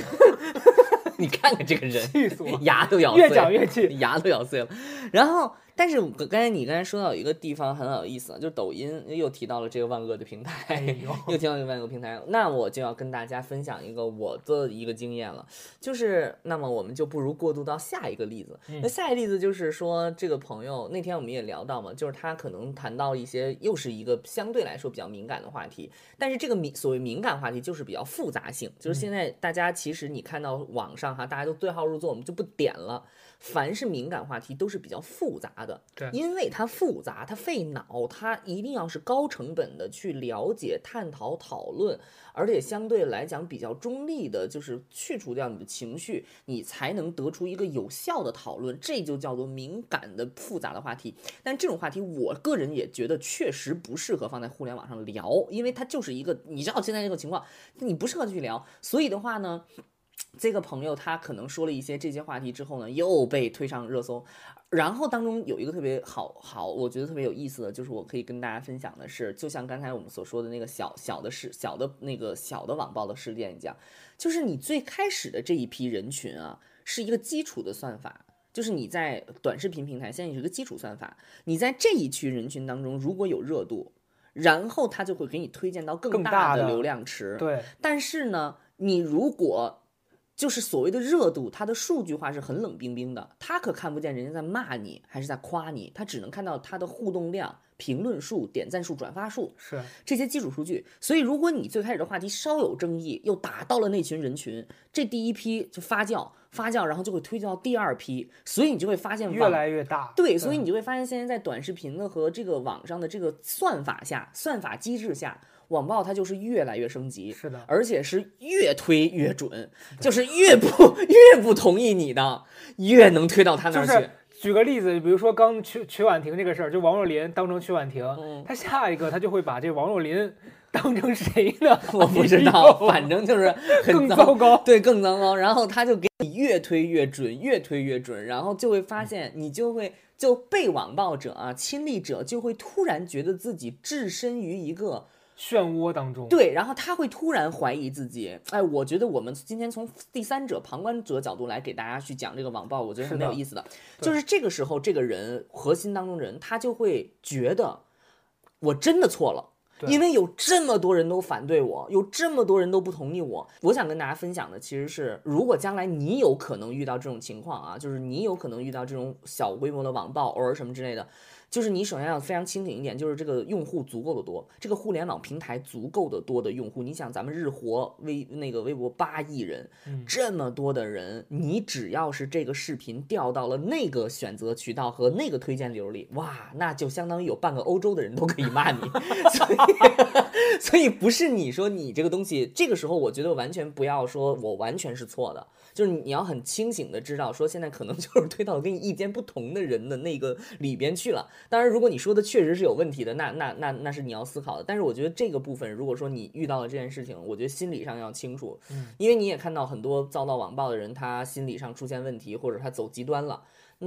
你看看这个人，气死我！牙都咬碎了，越讲越气。牙都咬碎了。然后，但是我刚才你刚才说到有一个地方很有意思，就是抖音又提到了这个万恶的平台，哎，又提到这个万恶平台，那我就要跟大家分享一个我的一个经验了，就是那么我们就不如过渡到下一个例子。嗯那下一个例子就是说，这个朋友那天我们也聊到嘛，就是他可能谈到一些又是一个相对来说比较敏感的话题，但是这个敏所谓敏感话题就是比较复杂性，就是现在大家其实你看到网上哈，大家都对号入座，我们就不点了。凡是敏感话题都是比较复杂的，对因为它复杂，它费脑，它一定要是高成本的去了解、探讨、讨论，而且相对来讲比较中立的，就是去除掉你的情绪，你才能得出一个有效的讨论，这就叫做敏感的复杂的话题。但这种话题，我个人也觉得确实不适合放在互联网上聊，因为它就是一个，你知道现在这个情况，你不适合去聊。所以的话呢，这个朋友他可能说了一些这些话题之后呢，又被推上热搜。然后当中有一个特别好好，我觉得特别有意思的，就是我可以跟大家分享的是，就像刚才我们所说的那个小小的事、小的那个小的网暴的事件一样，就是你最开始的这一批人群啊，是一个基础的算法。就是你在短视频平台，现在是一个基础算法，你在这一群人群当中如果有热度，然后他就会给你推荐到更更大的的流量池。对，但是呢，你如果就是所谓的热度，它的数据化是很冷冰冰的，他可看不见人家在骂你还是在夸你，他只能看到它的互动量、评论数、点赞数、转发数是这些基础数据。所以，如果你最开始的话题稍有争议，又打到了那群人群，这第一批就发酵发酵，然后就会推荐到第二批，所以你就会发现越来越大。对，所以你就会发现，现在在短视频的和这个网上的这个算法下、算法机制下，网暴它就是越来越升级，是的，而且是越推越准，就是越不越不同意你的，越能推到他那儿去。就是举个例子，比如说刚曲曲婉婷这个事儿，就王若琳当成曲婉婷，嗯他下一个他就会把这王若琳当成谁呢？我不知哎道，反正就是很更糟糕。对，更糟糕。然后他就给你越推越准，越推越准，然后就会发现你就会就被网暴者啊、亲历者就会突然觉得自己置身于一个漩涡当中，对，然后他会突然怀疑自己。哎，我觉得我们今天从第三者、旁观者角度来给大家去讲这个网暴，我觉得是的很有意思的。对就是这个时候，这个人核心当中人，他就会觉得我真的错了。因为有这么多人都反对我，有这么多人都不同意我，我想跟大家分享的其实是，如果将来你有可能遇到这种情况啊，就是你有可能遇到这种小规模的网暴，偶尔什么之类的，就是你首先要非常清醒一点，就是这个用户足够的多，这个互联网平台足够的多的用户，你想咱们日活微那个微博八亿人，嗯这么多的人，你只要是这个视频掉到了那个选择渠道和那个推荐流里，哇，那就相当于有半个欧洲的人都可以骂你，所以 所以不是你说你这个东西，这个时候我觉得完全不要说我完全是错的，就是你要很清醒的知道说现在可能就是推到跟你意见不同的人的那个里边去了。当然，如果你说的确实是有问题的，那那那那是你要思考的。但是我觉得这个部分，如果说你遇到了这件事情，我觉得心理上要清楚，嗯，因为你也看到很多遭到网暴的人，他心理上出现问题，或者他走极端了。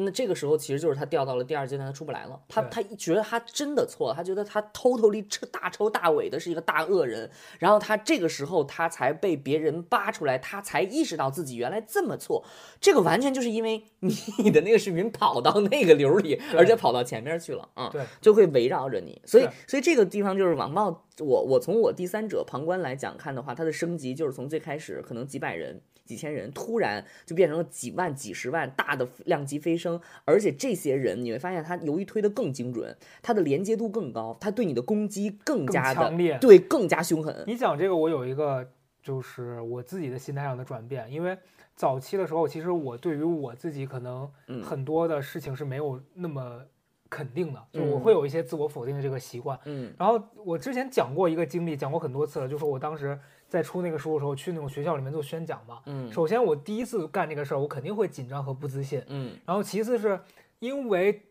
那这个时候其实就是他掉到了第二阶段，他出不来了。他对他觉得他真的错了，他觉得他偷偷地大抽大尾的是一个大恶人，然后他这个时候他才被别人扒出来，他才意识到自己原来这么错。这个完全就是因为 你的那个视频跑到那个流里，而且跑到前面去了啊。对，就会围绕着你，所以所以这个地方就是网暴。我我从我第三者旁观来讲看的话，它的升级就是从最开始可能几百人、几千人，突然就变成了几万、几十万，大的量级飞升。而且这些人你会发现，他由于推的更精准，他的连接度更高，他对你的攻击更加的强烈，对，更加凶狠。你讲这个，我有一个就是我自己的心态上的转变，因为早期的时候，其实我对于我自己可能很多的事情是没有那么。肯定的，就我会有一些自我否定的这个习惯。嗯，然后我之前讲过一个经历，讲过很多次了，就是我当时在出那个书的时候，去那种学校里面做宣讲嘛。嗯，首先我第一次干这个事儿，我肯定会紧张和不自信。嗯，然后其次是因为。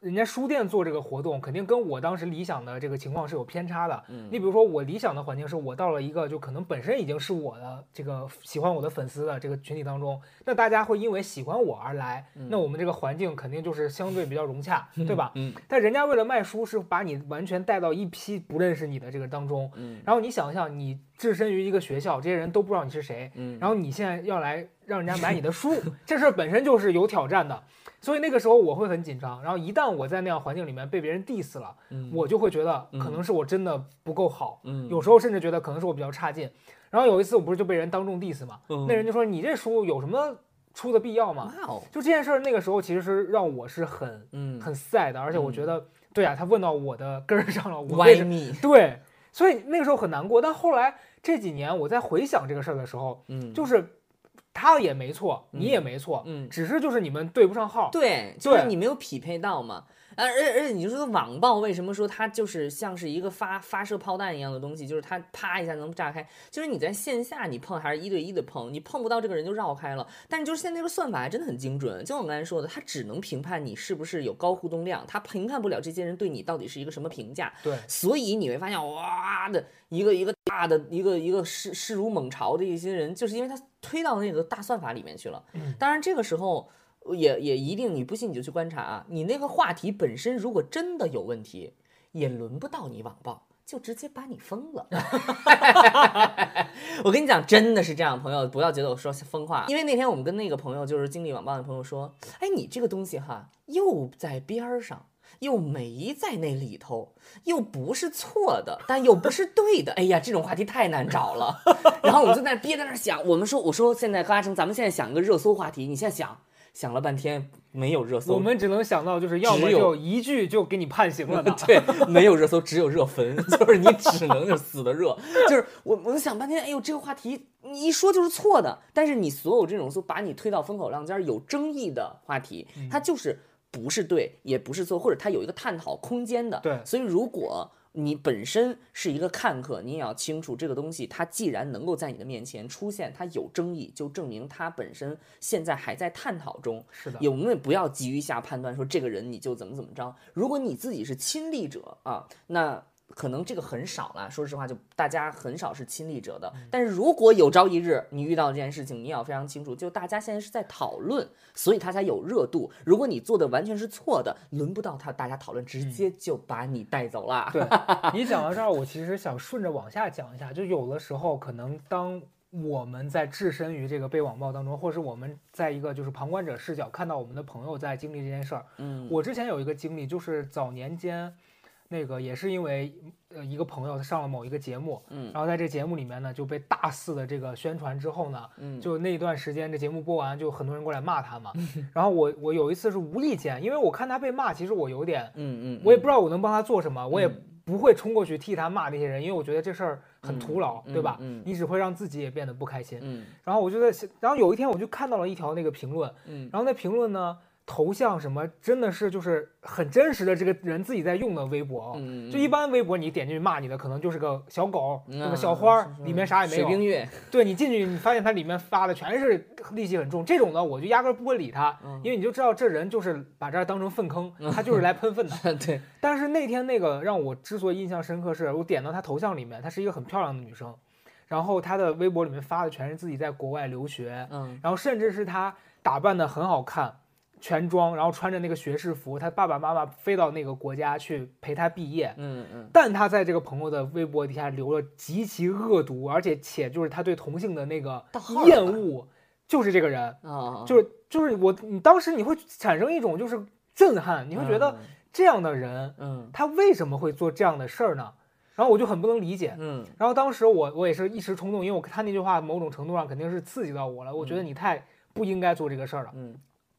人家书店做这个活动，肯定跟我当时理想的这个情况是有偏差的。嗯，你比如说我理想的环境是我到了一个就可能本身已经是我的这个喜欢我的粉丝的这个群体当中，那大家会因为喜欢我而来，那我们这个环境肯定就是相对比较融洽，对吧？嗯。但人家为了卖书，是把你完全带到一批不认识你的这个当中。嗯。然后你想象，你置身于一个学校，这些人都不知道你是谁。嗯。然后你现在要来让人家买你的书，这事儿本身就是有挑战的。所以那个时候我会很紧张，然后一旦我在那样环境里面被别人 diss 了，我就会觉得可能是我真的不够好，有时候甚至觉得可能是我比较差劲。然后有一次我不是就被人当众 diss 嘛，那人就说你这书有什么出的必要吗？就这件事儿那个时候其实是让我是很很 sad 的，而且我觉得对啊，他问到我的根儿上了，我为什么对？所以那个时候很难过。但后来这几年我在回想这个事儿的时候，嗯，就是。他也没错，你也没错，嗯，只是就是你们对不上号，对，就是你没有匹配到嘛。而而而且你就说网暴为什么说它就是像是一个发发射炮弹一样的东西，就是它啪一下能炸开。就是你在线下你碰还是一对一的碰，你碰不到这个人就绕开了。但是就是现在这个算法还真的很精准，就我刚才说的，它只能评判你是不是有高互动量，它评判不了这些人对你到底是一个什么评价。对，所以你会发现哇的一个一个大的一个一个势势如猛潮的一些人，就是因为他推到那个大算法里面去了。当然这个时候。也也一定，你不信你就去观察啊。你那个话题本身如果真的有问题，也轮不到你网暴，就直接把你封了。我跟你讲，真的是这样，朋友不要觉得我说疯话。因为那天我们跟那个朋友，就是经历网暴的朋友说，哎，你这个东西哈，又在边儿上，又没在那里头，又不是错的，但又不是对的。哎呀，这种话题太难找了。然后我就在憋在那想，我们说，我说现在高嘉诚，咱们现在想一个热搜话题，你现在想。想了半天没有热搜，我们只能想到就是要么就一句就给你判刑了。对，没有热搜，只有热坟，就是你只能是死的热。就是我，我就想半天，哎呦，这个话题你一说就是错的。但是你所有这种就把你推到风口浪尖有争议的话题，它就是不是对，也不是错，或者它有一个探讨空间的。对，所以如果。你本身是一个看客，你也要清楚这个东西，它既然能够在你的面前出现，它有争议，就证明它本身现在还在探讨中。是的，有没有不要急于下判断，说这个人你就怎么怎么着。如果你自己是亲历者啊，那。可能这个很少了，说实话，就大家很少是亲历者的。但是如果有朝一日你遇到这件事情，你也要非常清楚，就大家现在是在讨论，所以他才有热度。如果你做的完全是错的，轮不到他大家讨论，直接就把你带走了。对 你讲到这儿，我其实想顺着往下讲一下，就有的时候可能当我们在置身于这个被网暴当中，或是我们在一个就是旁观者视角看到我们的朋友在经历这件事儿，嗯，我之前有一个经历，就是早年间。那个也是因为呃一个朋友他上了某一个节目，嗯，然后在这节目里面呢就被大肆的这个宣传之后呢，嗯，就那一段时间这节目播完就很多人过来骂他嘛，然后我我有一次是无意间，因为我看他被骂，其实我有点，嗯嗯，我也不知道我能帮他做什么，我也不会冲过去替他骂那些人，因为我觉得这事儿很徒劳，对吧？嗯，你只会让自己也变得不开心，嗯，然后我就在，然后有一天我就看到了一条那个评论，嗯，然后那评论呢。头像什么真的是就是很真实的这个人自己在用的微博，就一般微博你点进去骂你的可能就是个小狗，那个小花里面啥也没有。水冰月，对你进去你发现它里面发的全是戾气很重，这种的我就压根不会理他，因为你就知道这人就是把这儿当成粪坑，他就是来喷粪的。对。但是那天那个让我之所以印象深刻，是我点到他头像里面，她是一个很漂亮的女生，然后她的微博里面发的全是自己在国外留学，嗯，然后甚至是她打扮的很好看。全装，然后穿着那个学士服，他爸爸妈妈飞到那个国家去陪他毕业。嗯嗯。但他在这个朋友的微博底下留了极其恶毒，而且且就是他对同性的那个厌恶，就是这个人啊，就是就是我，你当时你会产生一种就是震撼，你会觉得这样的人，嗯，他为什么会做这样的事儿呢？然后我就很不能理解。嗯然后当时我我也是一时冲动，因为我他那句话某种程度上肯定是刺激到我了，我觉得你太不应该做这个事儿了。嗯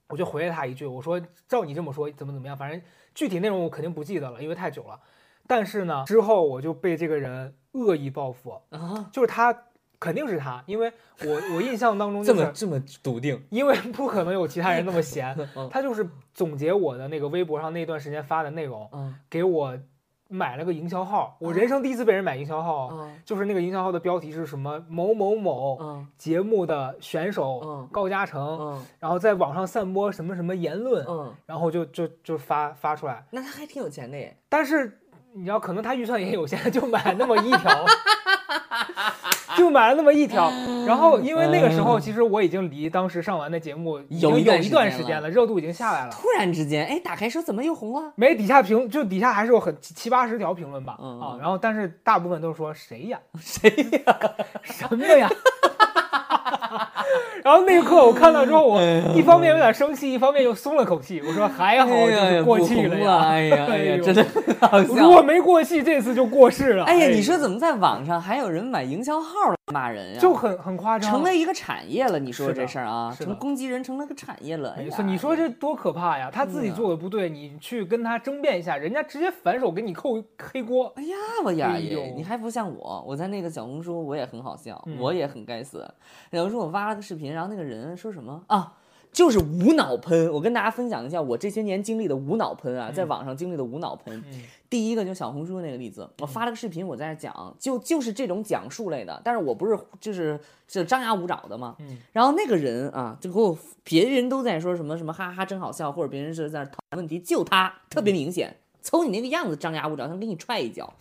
我就回了他一句，我说照你这么说怎么怎么样，反正具体内容我肯定不记得了，因为太久了。但是呢，之后我就被这个人恶意报复，啊，就是他肯定是他，因为我我印象当中 就是这么这么笃定，因为不可能有其他人那么闲，嗯他就是总结我的那个微博上那段时间发的内容，嗯给我买了个营销号，我人生第一次被人买营销号，嗯就是那个营销号的标题是什么某某某嗯节目的选手嗯高嘉诚，嗯然后在网上散播什么什么言论，嗯，然后就就就发发出来，那他还挺有钱的耶。但是你知道，可能他预算也有限，就买那么一条，就买了那么一条。然后因为那个时候，其实我已经离当时上完的节目已经有一段有一段时间了热度已经下来了。突然之间，哎，打开说怎么又红了？没底下评，就底下还是有很七七八十条评论吧，啊然后但是大部分都是说谁呀，谁呀？什么呀？然后那一刻我看到之后，我一方面有点生气，一方面又松了口气。我说还好，哎呀就是过气了呀。哎呀哎呀，真的 如。果没过气，这次就过世了。哎呀，你说怎么在网上还有人买营销号来骂人呀？就很很夸张，成了一个产业了。你说这事儿啊，成攻击人成了个产业了。哎呀没错，你说这多可怕呀！他自己嗯做的不对，你去跟他争辩一下，人家直接反手给你扣黑锅。哎呀，我呀！你还不像我，我在那个小红书我也很好笑，嗯我也很该死。有时候我发了个视频，然后那个人说什么啊？就是无脑喷，我跟大家分享一下我这些年经历的无脑喷啊，在嗯网上经历的无脑喷。嗯第一个就小红书那个例子，我发了个视频，我在那讲，就就是这种讲述类的，但是我不是就是是张牙舞爪的嘛。嗯然后那个人啊，就给我别人都在说什么什么哈哈真好笑，或者别人是在那讨论问题，就他特别明显，瞅你那个样子张牙舞爪，想给你踹一脚。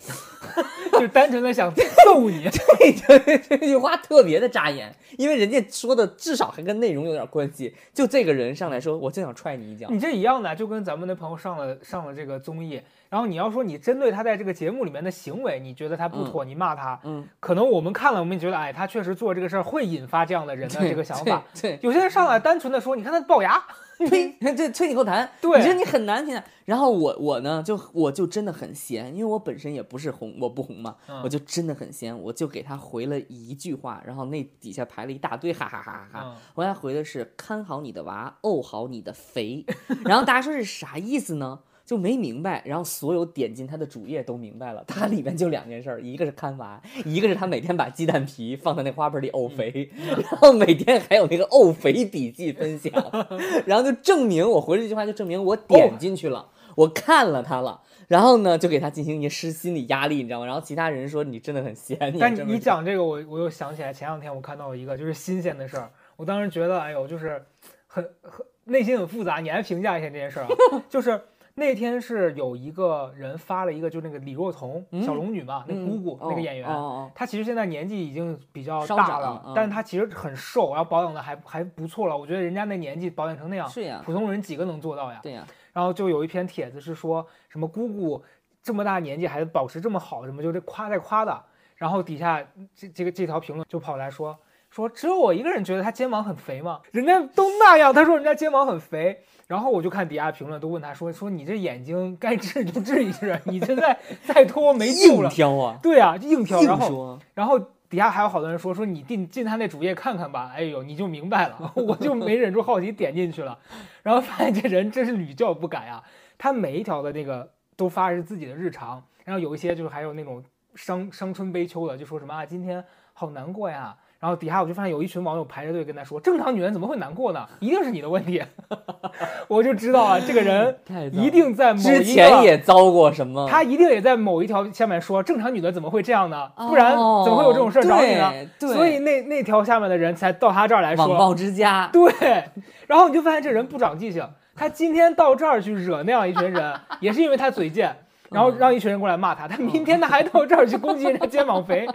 就单纯的想揍你。对 对，这句话特别的扎眼，因为人家说的至少还跟内容有点关系。就这个人上来说，我就想踹你一脚。你这一样的，就跟咱们的朋友上了上了这个综艺，然后你要说你针对他在这个节目里面的行为，你觉得他不妥，你骂他，嗯，可能我们看了，我们也觉得，哎，他确实做这个事儿会引发这样的人的这个想法。对，有些人上来单纯的说，你看他龅牙，对 呸，这催你后谈，对你说你很难听。然后我我呢，就我就真的很闲，因为我本身也不是红，我不红嘛，嗯我就真的很闲，我就给他回了一句话，然后那底下排了一大堆哈哈哈哈哈。嗯我给他回的是看好你的娃，哦好你的肥。然后大家说是啥意思呢？就没明白，然后所有点进他的主页都明白了，他里面就两件事儿，一个是看娃，一个是他每天把鸡蛋皮放在那花盆里沤肥，然后每天还有那个沤肥笔记分享，然后就证明我回这句话就证明我点进去了，我看了他了，然后呢就给他进行一些施心理压力，你知道吗？然后其他人说你真的很闲，你但你讲这个，我我又想起来前两天我看到了一个就是新鲜的事儿，我当时觉得，哎呦，就是很很内心很复杂。你来评价一下这件事儿啊？就是那天是有一个人发了一个，就那个李若彤、嗯小龙女嘛，那姑姑、那个演员，她其实现在年纪已经比较大了，嗯但是她其实很瘦，然后保养的还还不错了。我觉得人家那年纪保养成那样哦，，是呀，普通人几个能做到呀？对呀，然后就有一篇帖子是说什么姑姑这么大年纪还保持这么好，什么就这夸在夸的。然后底下这这个这条评论就跑来说说只有我一个人觉得他肩膀很肥吗？人家都那样，他说人家肩膀很肥。然后我就看底下评论都问他说说你这眼睛该治就治一治，你这再再拖没救硬了。挑啊，对啊，硬挑。然后，然后底下还有好多人说说你进进他那主页看看吧，哎呦你就明白了，我就没忍住好奇点进去了，然后发现这人真是屡教不改啊，他每一条的那个都发的是自己的日常，然后有一些就是还有那种伤伤春悲秋的，就说什么啊今天好难过呀。然后底下我就发现有一群网友排着队跟他说：“正常女人怎么会难过呢？一定是你的问题。”我就知道啊，这个人 一定在某之一前也遭过什么，他一定也在某一条下面说，正常女的怎么会这样呢？不然怎么会有这种事儿找你呢？所以那那条下面的人才到他这儿来说，网暴之家，对，然后你就发现这人不长记性，他今天到这儿去惹那样一群人，也是因为他嘴贱。然后让一群人过来骂他，他明天他还到这儿去攻击人家肩膀肥，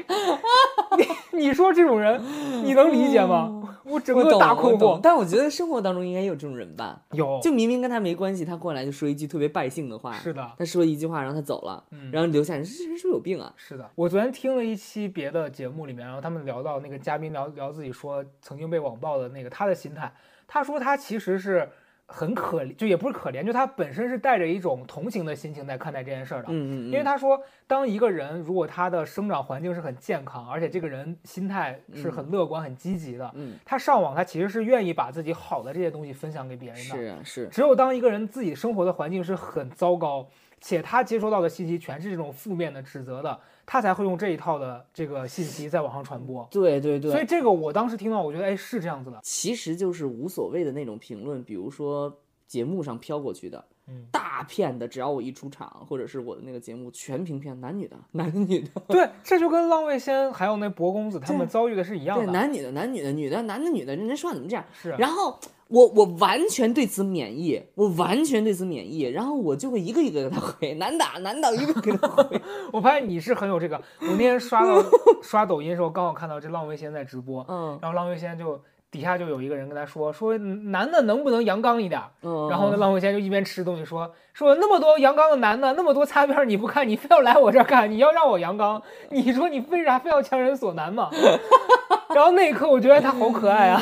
你你说这种人，你能理解吗？我整个大困惑。但我觉得生活当中应该有这种人吧，有，就明明跟他没关系，他过来就说一句特别败兴的话，是的，他说一句话，然后他走了，嗯然后留下人，这人是不是有病啊？是的，我昨天听了一期别的节目里面，然后他们聊到那个嘉宾聊聊自己说曾经被网暴的那个他的心态，他说他其实是很可怜，就也不是可怜，就他本身是带着一种同情的心情在看待这件事儿的。嗯嗯，因为他说，当一个人如果他的生长环境是很健康，而且这个人心态是很乐观、很积极的，嗯，他上网他其实是愿意把自己好的这些东西分享给别人的。是啊是，只有当一个人自己生活的环境是很糟糕，且他接收到的信息全是这种负面的、指责的，他才会用这一套的这个信息在网上传播。对对对，所以这个我当时听到，我觉得哎是这样子的。其实就是无所谓的那种评论，比如说节目上飘过去的，嗯大片的，只要我一出场，或者是我的那个节目全屏片，男女的，男女的，对，这就跟浪味仙还有那博公子他们遭遇的是一样的对，的。男女的，男女的，女的，男的，女的，人家说话怎么这样？是，然后我我完全对此免疫，我完全对此免疫，然后我就会一个一个给他回，难打难打，一个给他回。我发现你是很有这个。我那天刷到 刷抖音的时候，刚好看到这浪味仙在直播，嗯然后浪味仙就底下就有一个人跟他说说男的能不能阳刚一点？嗯，然后呢，浪费仙就一边吃东西说说那么多阳刚的男的，那么多擦边你不看，你非要来我这儿看，你要让我阳刚，你说你为啥非要强人所难嘛？然后那一刻我觉得他好可爱啊。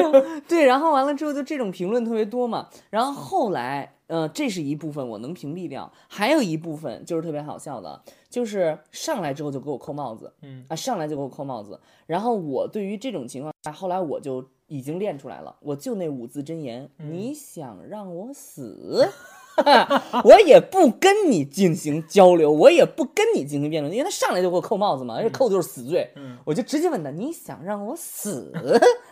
对，然后完了之后就这种评论特别多嘛，然后后来，呃，这是一部分我能屏蔽掉，还有一部分就是特别好笑的，就是上来之后就给我扣帽子，嗯啊，上来就给我扣帽子，然后我对于这种情况，后来我就已经练出来了，我就那五字真言，你想让我死？我也不跟你进行交流，我也不跟你进行辩论，因为他上来就给我扣帽子嘛，而且扣的就是死罪，嗯我就直接问他：“你想让我死？”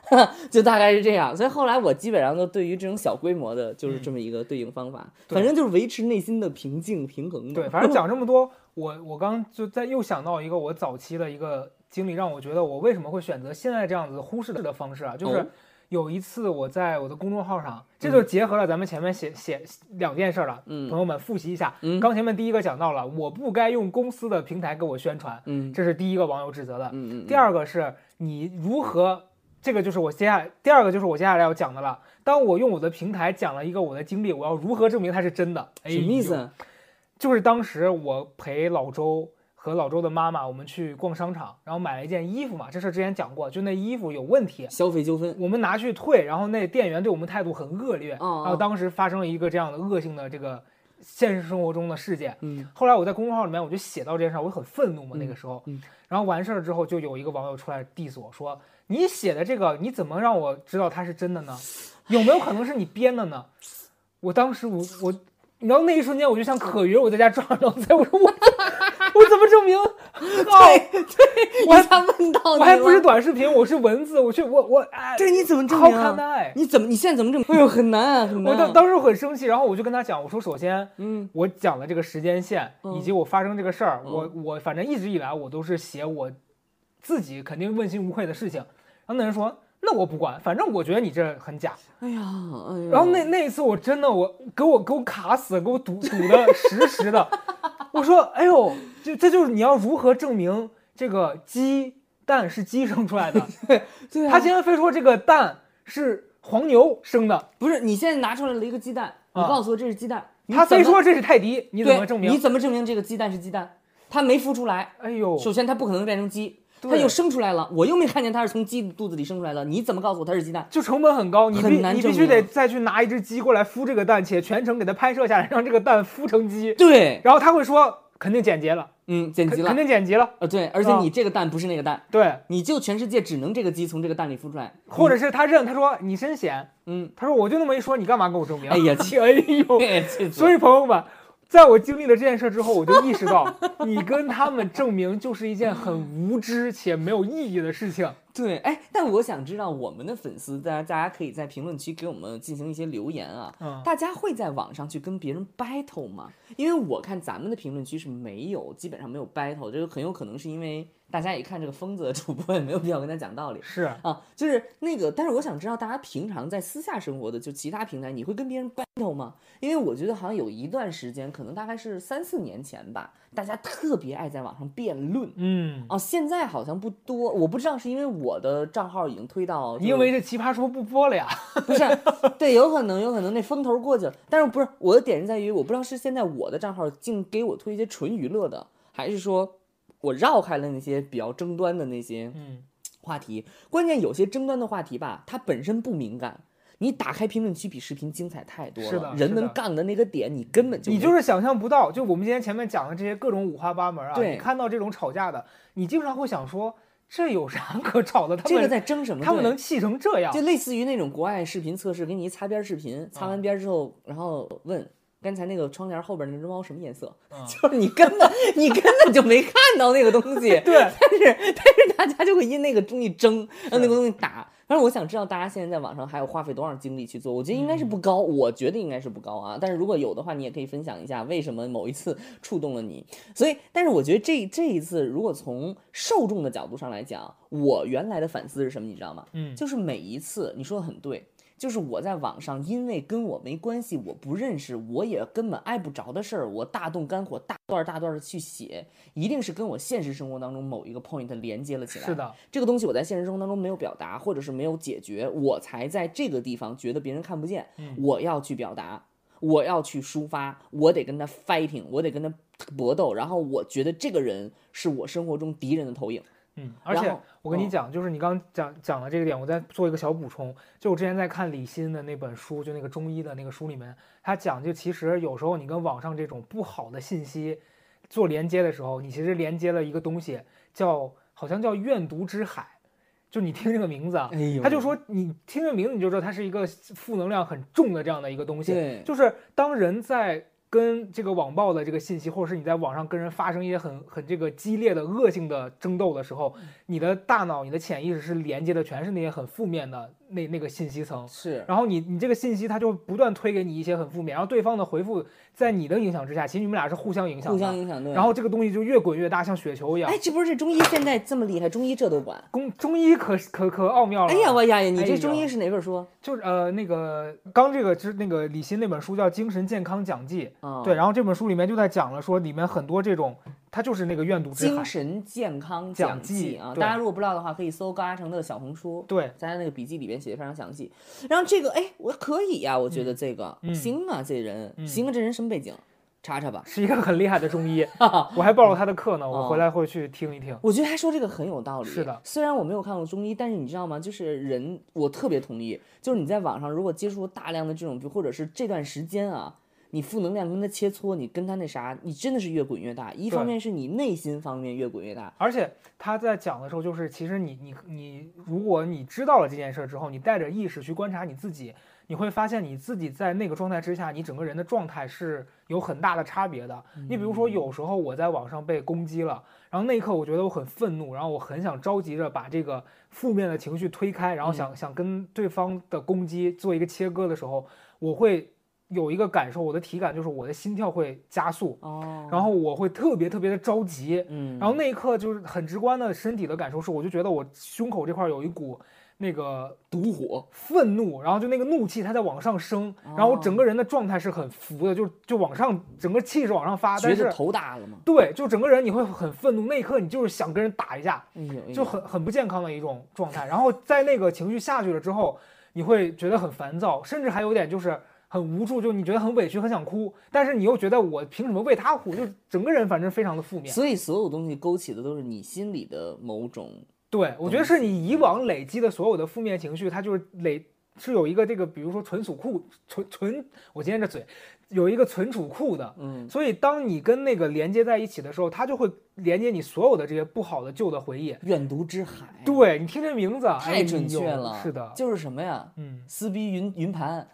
就大概是这样。所以后来我基本上都对于这种小规模的，就是这么一个对应方法，对反正就是维持内心的平静平衡嘛。对，反正讲这么多，我我刚就在又想到一个我早期的一个经历，让我觉得我为什么会选择现在这样子忽视的方式啊，就是哦有一次我在我的公众号上，这就结合了咱们前面写写两件事了，嗯朋友们复习一下。嗯刚前面第一个讲到了，我不该用公司的平台给我宣传，嗯这是第一个网友指责的。嗯嗯，第二个是你如何，这个就是我接下来第二个就是我接下来要讲的了。当我用我的平台讲了一个我的经历，我要如何证明它是真的？哎什么意思？就是当时我陪老周和老周的妈妈，我们去逛商场，然后买了一件衣服嘛，这事儿之前讲过，就那衣服有问题，消费纠纷。我们拿去退，然后那店员对我们态度很恶劣，哦哦然后当时发生了一个这样的恶性的这个现实生活中的事件。嗯后来我在公众号里面我就写到这件事儿，我很愤怒嘛，那个时候，嗯然后完事儿之后就有一个网友出来 diss 我说，你写的这个你怎么让我知道它是真的呢？有没有可能是你编的呢？我当时我我，你知道那一瞬间我就像可 云，我在家抓耳挠腮，我说我我怎么证明？对对，我还问到你我还不是短视频，我是文字，我去我我哎，对，你怎么证明啊？看待。你怎么？你现在怎么证明？哎呦，很难啊，很难啊。我当当时很生气，然后我就跟他讲，我说首先嗯我讲了这个时间线，嗯以及我发生这个事儿，嗯我我反正一直以来我都是写我自己肯定问心无愧的事情。然后那人说，那我不管，反正我觉得你这很假。哎呀，哎呀。然后那那一次我真的我给我给我卡死，给我堵堵的实实的。我说，哎呦，这这就是你要如何证明这个鸡蛋是鸡生出来的？对啊，他竟然非说这个蛋是黄牛生的，不是你现在拿出来了一个鸡蛋，你啊告诉我这是鸡蛋，你他非说这是泰迪，你怎么证明？你怎么证明这个鸡蛋是鸡蛋？他没孵出来，哎呦，首先它不可能变成鸡，它对又生出来了，我又没看见它是从鸡肚子里生出来的，你怎么告诉我它是鸡蛋？就成本很高，你必你必须得再去拿一只鸡过来孵这个蛋，且全程给它拍摄下来，让这个蛋孵成鸡。对，然后他会说肯定剪辑了，嗯，剪辑了肯，定剪辑了，呃，对，而且啊你这个蛋不是那个蛋，对，你就全世界只能这个鸡从这个蛋里孵出来，或者是他认，他说你真闲，嗯，他说我就那么一说，你干嘛跟我证明？哎呀气，哎呦，所以朋友们。在我经历了这件事之后，我就意识到，你跟他们证明就是一件很无知且没有意义的事情。对，哎，但我想知道我们的粉丝，大家大家可以在评论区给我们进行一些留言啊。嗯，大家会在网上去跟别人 battle 吗？因为我看咱们的评论区是没有，基本上没有 battle，这个很有可能是因为大家一看这个疯子的主播也没有必要跟他讲道理是，啊。就是那个，但是我想知道大家平常在私下生活的，就其他平台，你会跟别人 battle 吗？因为我觉得好像有一段时间，可能大概是三四年前吧，大家特别爱在网上辩论。嗯，哦，现在好像不多，我不知道是因为我的账号已经推到，因为这奇葩说不播了呀。不是，对，有可能，有可能那风头过去了。但是不是我的点是在于，我不知道是现在我的账号竟给我推一些纯娱乐的，还是说我绕开了那些比较争端的那些嗯，话题。关键有些争端的话题吧，它本身不敏感。你打开评论区比视频精彩太多了，是的人们是的杠的那个点，你根本就你就是想象不到，就我们今天前面讲的这些各种五花八门啊，你看到这种吵架的，你经常会想说，这有啥可吵的？他们这个在争什么？对他们能气成这样就，类似于那种国外视频测试，给你一擦边视频，擦完边之后，然后问刚才那个窗帘后边那只猫什么颜色，嗯 就是你根本你根本就没看到那个东西，对，但是但是大家就会因那个东西争，让那个东西打。反正我想知道大家现在在网上还有花费多少精力去做，我觉得应该是不高，我觉得应该是不高啊。但是如果有的话，你也可以分享一下为什么某一次触动了你。所以，但是我觉得这这一次，如果从受众的角度上来讲，我原来的反思是什么，你知道吗？嗯就是每一次你说的很对，就是我在网上因为跟我没关系，我不认识，我也根本挨不着的事儿，我大动肝火，大段儿大段的去写，一定是跟我现实生活当中某一个 point 连接了起来。是的，这个东西我在现实生活当中没有表达，或者是没有解决，我才在这个地方觉得别人看不见，嗯我要去表达。我要去抒发，我得跟他 fighting，我得跟他搏斗，然后我觉得这个人是我生活中敌人的投影。嗯，而且我跟你讲，就是你刚刚讲讲的这个点，我再做一个小补充。就我之前在看李欣的那本书，就那个中医的那个书里面，他讲就其实有时候你跟网上这种不好的信息做连接的时候，你其实连接了一个东西，叫好像叫怨毒之海。就你听这个名字啊，哎他就说你听这个名字你就知道它是一个负能量很重的这样的一个东西。就是当人在跟这个网暴的这个信息，或者是你在网上跟人发生一些很很这个激烈的恶性的争斗的时候，你的大脑、你的潜意识是连接的全是那些很负面的那那个信息层。是然后你你这个信息它就不断推给你一些很负面，然后对方的回复在你的影响之下，其实你们俩是互相影响的，互相影响，对。然后这个东西就越滚越大，像雪球一样哎，。这不是这中医现在这么厉害，中医这都管。中中医可可可奥妙了。哎呀，我呀呀，你这中医是哪本书？就是呃那个刚这个就是那个李欣那本书叫《精神健康讲记》，啊，对，，然后这本书里面就在讲了说里面很多这种，它就是那个怨毒之海精，神健康讲讲记啊，大家如果不知道的话，可以搜高阿成的小红书，对，在他那个笔记里边写的非常详细。然后这个，哎，我可以呀，我觉得这个嗯行啊，这人嗯行啊，这人什么背景？查查吧。是一个很厉害的中医，我还报了他的课呢，我回来会去听一听。我觉得他说这个很有道理。是的，虽然我没有看过中医，但是你知道吗？就是人，我特别同意，就是你在网上如果接触大量的这种，或者是这段时间啊，你负能量跟他切磋，你跟他那啥，你真的是越滚越大。一方面是你内心方面越滚越大，而且他在讲的时候，就是其实你你你，如果你知道了这件事儿之后，你带着意识去观察你自己，你会发现你自己在那个状态之下，你整个人的状态是有很大的差别的。你比如说，有时候我在网上被攻击了，然后那一刻我觉得我很愤怒，然后我很想着急着把这个负面的情绪推开，然后想想跟对方的攻击做一个切割的时候，我会有一个感受，我的体感就是我的心跳会加速，哦，然后我会特别特别的着急，嗯，然后那一刻就是很直观的身体的感受是，我就觉得我胸口这块有一股那个毒火，愤怒，然后就那个怒气它在往上升，然后我整个人的状态是很浮的，就就往上，整个气势往上发，但是头大了吗？对，就整个人你会很愤怒，那一刻你就是想跟人打一架，哎呦，哎呦。就很很不健康的一种状态。然后在那个情绪下去了之后，你会觉得很烦躁，甚至还有点就是很无助，就你觉得很委屈，很想哭，但是你又觉得我凭什么为他哭，就整个人反正非常的负面。所以所有东西勾起的都是你心里的某种对，我觉得是你以往累积的所有的负面情绪，它就是累是有一个这个，比如说存储库存存，我今天这嘴有一个存储库的。嗯所以当你跟那个连接在一起的时候，它就会连接你所有的这些不好的旧的回忆。怨毒之海，对你听这名字，哎太准确呦了，是的，就是什么呀？嗯，撕逼云云盘，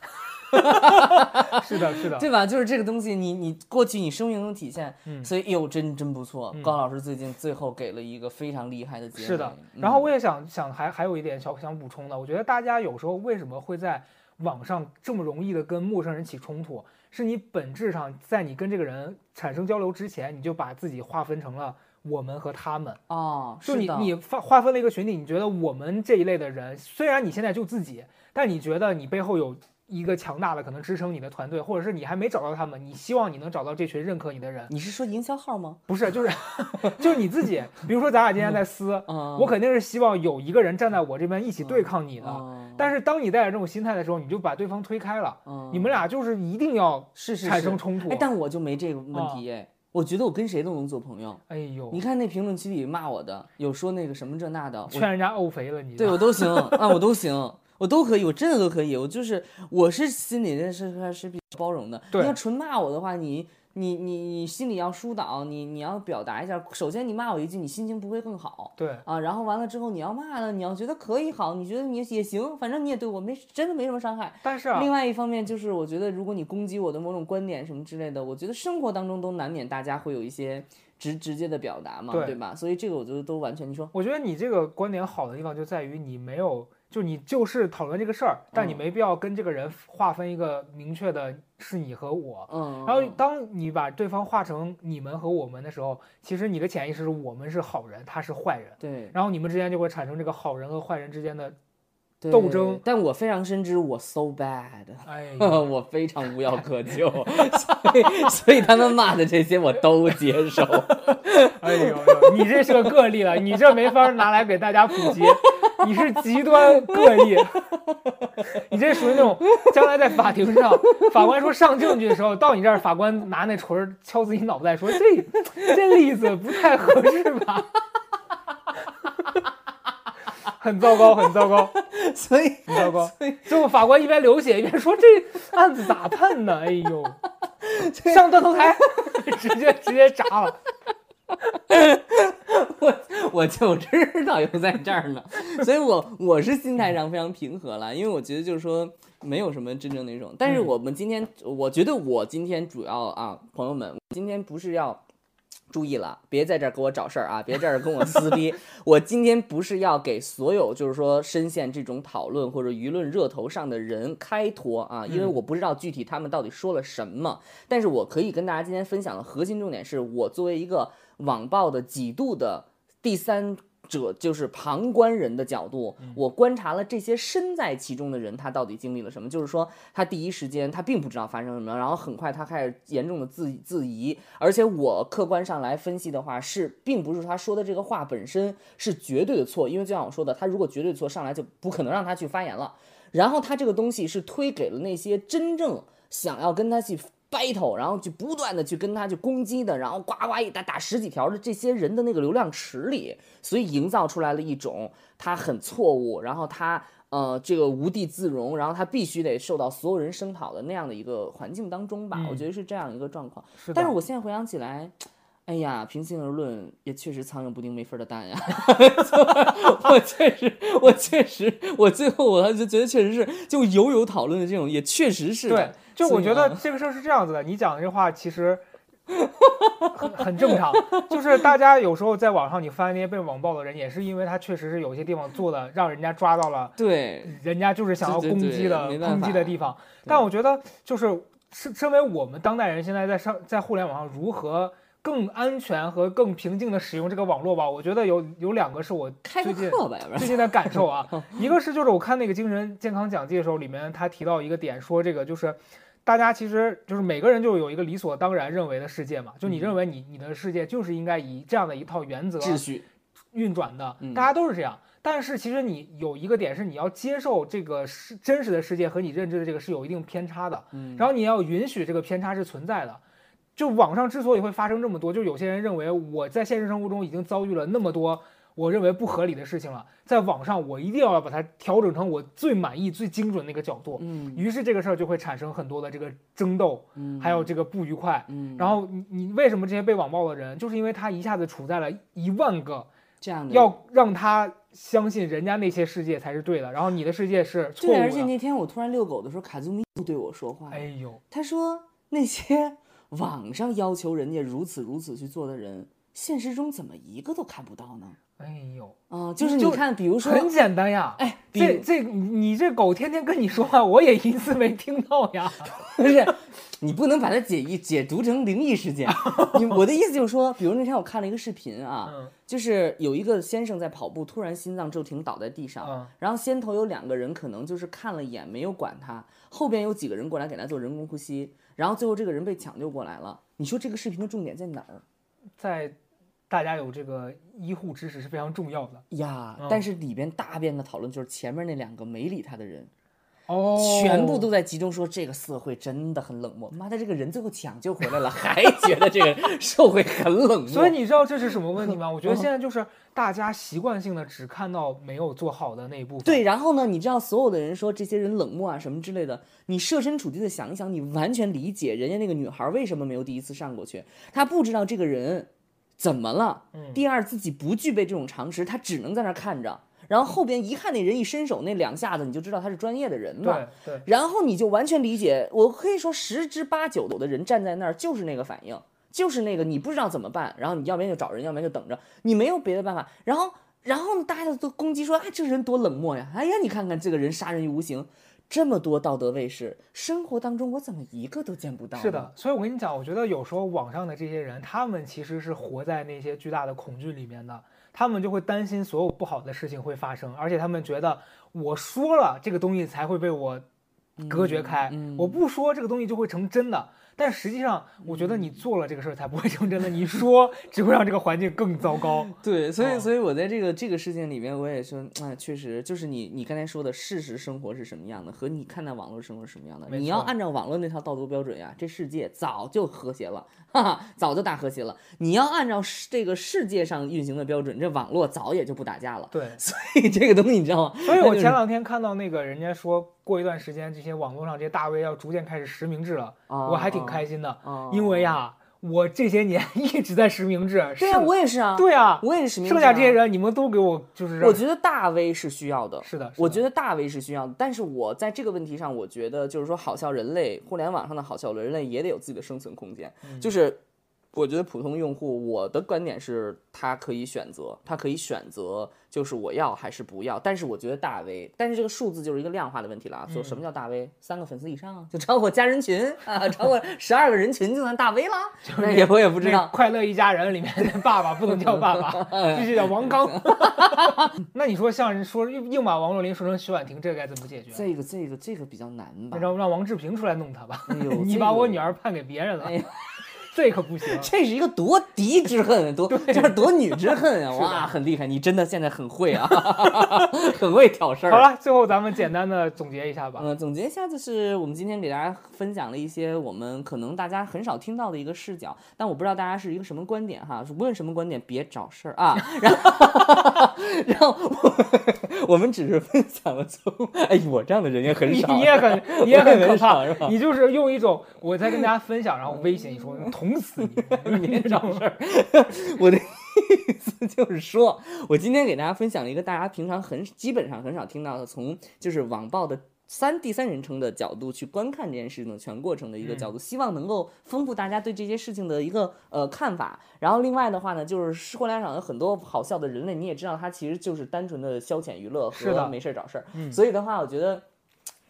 是的，是的，对吧？就是这个东西，你你过去你生命中体现，嗯所以哎呦，真真不错。嗯高老师最近最后给了一个非常厉害的结论。是的。嗯然后我也想想还还有一点小想补充的，我觉得大家有时候为什么会在网上这么容易的跟陌生人起冲突，是你本质上在你跟这个人产生交流之前，你就把自己划分成了我们和他们。哦，就是你的你划划分了一个群体，你觉得我们这一类的人，虽然你现在就自己，但你觉得你背后有一个强大的可能支撑你的团队，或者是你还没找到他们，你希望你能找到这群认可你的人，你是说营销号吗？不是就是 就是你自己。比如说咱俩今天在撕，啊，我肯定是希望有一个人站在我这边一起对抗你的。哦但是当你带着这种心态的时候，你就把对方推开了，哦你们俩就是一定要是是产生是冲突哎，。但我就没这个问题哎，我觉得我跟谁都能做朋友。哎呦你，看那评论区里骂我的，有说那个什么这那的，劝人家沤肥了你。对我都行 啊，我都行。我都可以，我真的都可以。我就是我是心里认识是比较包容的。对你要纯骂我的话，你你你你心里要疏导，你你要表达一下。首先你骂我一句，你心情不会更好。对，啊，然后完了之后你要骂了，你要觉得可以好，你觉得你也行，反正你也对我没真的没什么伤害。但是啊，另外一方面就是，我觉得如果你攻击我的某种观点什么之类的，我觉得生活当中都难免大家会有一些直直接的表达嘛，对对吧？所以这个我觉得都完全，你说我觉得你这个观点好的地方就在于你没有，就你就是讨论这个事儿，但你嗯没必要跟这个人划分一个明确的是你和我。嗯，然后，当你把对方划成你们和我们的时候，其实你的潜意识是我们是好人，他是坏人，对。然后你们之间就会产生这个好人和坏人之间的，斗争。但我非常深知我 so bad。哎呀，我非常无药可救，所以所以他们骂的这些我都接受。哎呦呦，你这是个个例了，你这没法拿来给大家普及，你是极端个例，你这属于那种将来在法庭上，法官说上证据的时候，到你这儿，法官拿那锤敲自己脑袋，说这这例子不太合适吧？很糟糕，很糟糕，所以很糟糕。最后法官一边流血一边说：“这案子咋判呢？”哎呦，上断头台，直接直接砸了。我我就知道又在这儿呢，所以我我是心态上非常平和了，因为我觉得就是说没有什么真正那种。但是嗯我们今天，我觉得我今天主要啊，朋友们，今天不是要。注意了，别在这儿给我找事儿啊！别在这儿跟我撕逼。我今天不是要给所有就是说深陷这种讨论或者舆论热头上的人开脱啊，因为嗯我不知道具体他们到底说了什么。但是我可以跟大家今天分享的核心重点是我作为一个网暴的几度的第三者，就是旁观人的角度，我观察了这些身在其中的人，他到底经历了什么。就是说，他第一时间他并不知道发生什么，然后很快他开始严重的自自疑，而且我客观上来分析的话，是并不是他说的这个话本身是绝对的错，因为就像我说的，他如果绝对错，上来就不可能让他去发言了。然后他这个东西是推给了那些真正想要跟他去 battle，然后去不断的去跟他去攻击的，然后呱呱一打打十几条的这些人的那个流量池里，所以营造出来了一种他很错误，然后他呃这个无地自容，然后他必须得受到所有人声讨的那样的一个环境当中吧，嗯我觉得是这样一个状况。是但是我现在回想起来。哎呀，平心而论，也确实苍蝇不叮没缝的蛋呀。我确实，我确实，我最后我就觉得确实是，就友友讨论的这种，也确实是。对，就我觉得啊 这个事儿是这样子的，你讲的这话其实很很正常，就是大家有时候在网上你发现那些被网暴的人，也是因为他确实是有些地方做的让人家抓到了，对，人家就是想要攻击的攻击的地方。但我觉得就是身身为我们当代人现在在上在互联网上如何。更安全和更平静的使用这个网络吧，我觉得有有两个是我开个最近最近的感受啊，一个是就是我看那个精神健康讲记的时候，里面他提到一个点，说这个就是大家其实就是每个人就有一个理所当然认为的世界嘛，就你认为你你的世界就是应该以这样的一套原则秩序，运转的嗯，大家都是这样。但是其实你有一个点是你要接受这个是真实的世界和你认知的这个是有一定偏差的，嗯。然后你要允许这个偏差是存在的。就网上之所以会发生这么多，就有些人认为我在现实生活中已经遭遇了那么多我认为不合理的事情了，在网上我一定要把它调整成我最满意、最精准那个角度。嗯于是这个事儿就会产生很多的这个争斗，嗯，还有这个不愉快。嗯，然后你你为什么这些被网暴的人，就是因为他一下子处在了一万个这样的要让他相信人家那些世界才是对的，然后你的世界是错对，误的。而且那天我突然遛狗的时候，卡祖米又对我说话，哎呦，他说那些网上要求人家如此如此去做的人，现实中怎么一个都看不到呢？哎呦，啊、就是你看，比如说，很简单呀。哎，比这这你你这狗天天跟你说话，我也一次没听到呀。不是，你不能把它解译解读成灵异事件。你我的意思就是说，比如那天我看了一个视频啊，嗯就是有一个先生在跑步，突然心脏骤停倒在地上，嗯然后先头有两个人可能就是看了一眼没有管他，后边有几个人过来给他做人工呼吸，然后最后这个人被抢救过来了。你说这个视频的重点在哪儿在大家有这个医护知识是非常重要的。呀？嗯但是里边大便的讨论就是前面那两个没理他的人。哦，全部都在集中说这个社会真的很冷漠。妈的，这个人最后抢救回来了，还觉得这个社会很冷漠。所以你知道这是什么问题吗？我觉得现在就是大家习惯性的只看到没有做好的那一部分。对，然后呢，你知道所有的人说这些人冷漠啊什么之类的，你设身处地的想一想，你完全理解人家那个女孩为什么没有第一次上过去，她不知道这个人怎么了，第二自己不具备这种常识，她只能在那儿看着。然后后边一看那人一伸手那两下子，你就知道他是专业的人嘛。对对。然后你就完全理解，我可以说十之八九有的人站在那儿就是那个反应，就是那个你不知道怎么办，然后你要不然就找人，要不然就等着，你没有别的办法。然后然后大家都攻击说，哎，这个人多冷漠呀！哎呀，你看看这个人杀人于无形，这么多道德卫士，生活当中我怎么一个都见不到？是的，所以我跟你讲，我觉得有时候网上的这些人，他们其实是活在那些巨大的恐惧里面的。他们就会担心所有不好的事情会发生，而且他们觉得我说了这个东西才会被我隔绝开，我不说这个东西就会成真的。但实际上，我觉得你做了这个事儿才不会成真的。你说 只会让这个环境更糟糕。对，所以，所以我在这个这个事情里面，我也说，哎，确实就是你你刚才说的事实生活是什么样的，和你看待网络生活是什么样的。你要按照网络那套道德标准呀，这世界早就和谐了，哈哈，早就大和谐了。你要按照这个世界上运行的标准，这网络早也就不打架了。对，所以这个东西你知道吗？所以我前两天看到那个人家说。过一段时间，这些网络上这些大 V 要逐渐开始实名制了，我还挺开心的，因为呀，我这些年 一直在实名制。对啊，我也是啊。对啊，我也是实名制。剩下这些人，你们都给我就是。我觉得大 V 是需要的。是的，我觉得大 V 是需要的。但是我在这个问题上，我觉得就是说，好笑人类，互联网上的好笑人类也得有自己的生存空间。就是，我觉得普通用户，我的观点是，他可以选择，他可以选择。就是我要还是不要？但是我觉得大 V，但是这个数字就是一个量化的问题了啊。说什么叫大 V？三个粉丝以上就超过加人群啊，超过 十二个人群就算大 V 了。就是也我也不知道。快乐一家人里面的爸爸不能叫爸爸，必须叫王刚。那你说像人说硬把王若琳说成徐婉婷，这个该怎么解决？这个这个这个比较难吧？让让王志平出来弄他吧。哎呦，你把我女儿判给别人了。这可不行，这是一个夺嫡之恨，夺这是夺女之恨啊！哇，很厉害，你真的现在很会啊，很会挑事儿。好了，最后咱们简单的总结一下吧。嗯，总结一下就是我们今天给大家分享了一些我们可能大家很少听到的一个视角，但我不知道大家是一个什么观点哈。无论什么观点，别找事儿啊。然后，然后我们只是分享了从哎，我这样的人也很少，你也很你也很可怕是吧？你就是用一种我在跟大家分享，然后威胁你说同。捅死你！别找事儿。我的意思就是说，我今天给大家分享了一个大家平常很基本上很少听到的，从就是网暴的三第三人称的角度去观看这件事情的全过程的一个角度，希望能够丰富大家对这些事情的一个呃看法。然后另外的话呢，就是互联网上有很多好笑的人类，你也知道，他其实就是单纯的消遣娱乐和没事找事儿。所以的话，我觉得。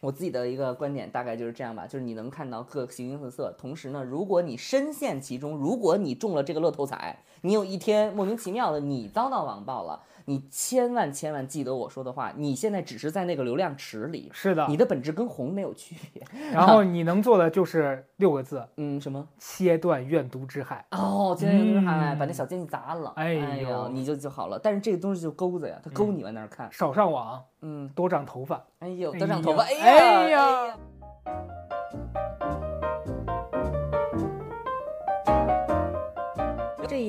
我自己的一个观点大概就是这样吧，就是你能看到各形形色色，同时呢，如果你深陷其中，如果你中了这个乐透彩，你有一天莫名其妙的你遭到网暴了。你千万千万记得我说的话，你现在只是在那个流量池里，是的，你的本质跟红没有区别。然后你能做的就是六个字，嗯，什么？切断怨毒之害。哦，切断怨毒之海，把那小奸细砸了，哎呦，你就就好了。但是这个东西就钩子呀，它勾你往那儿看。少上网，嗯，多长头发。哎呦，多长头发，哎呀。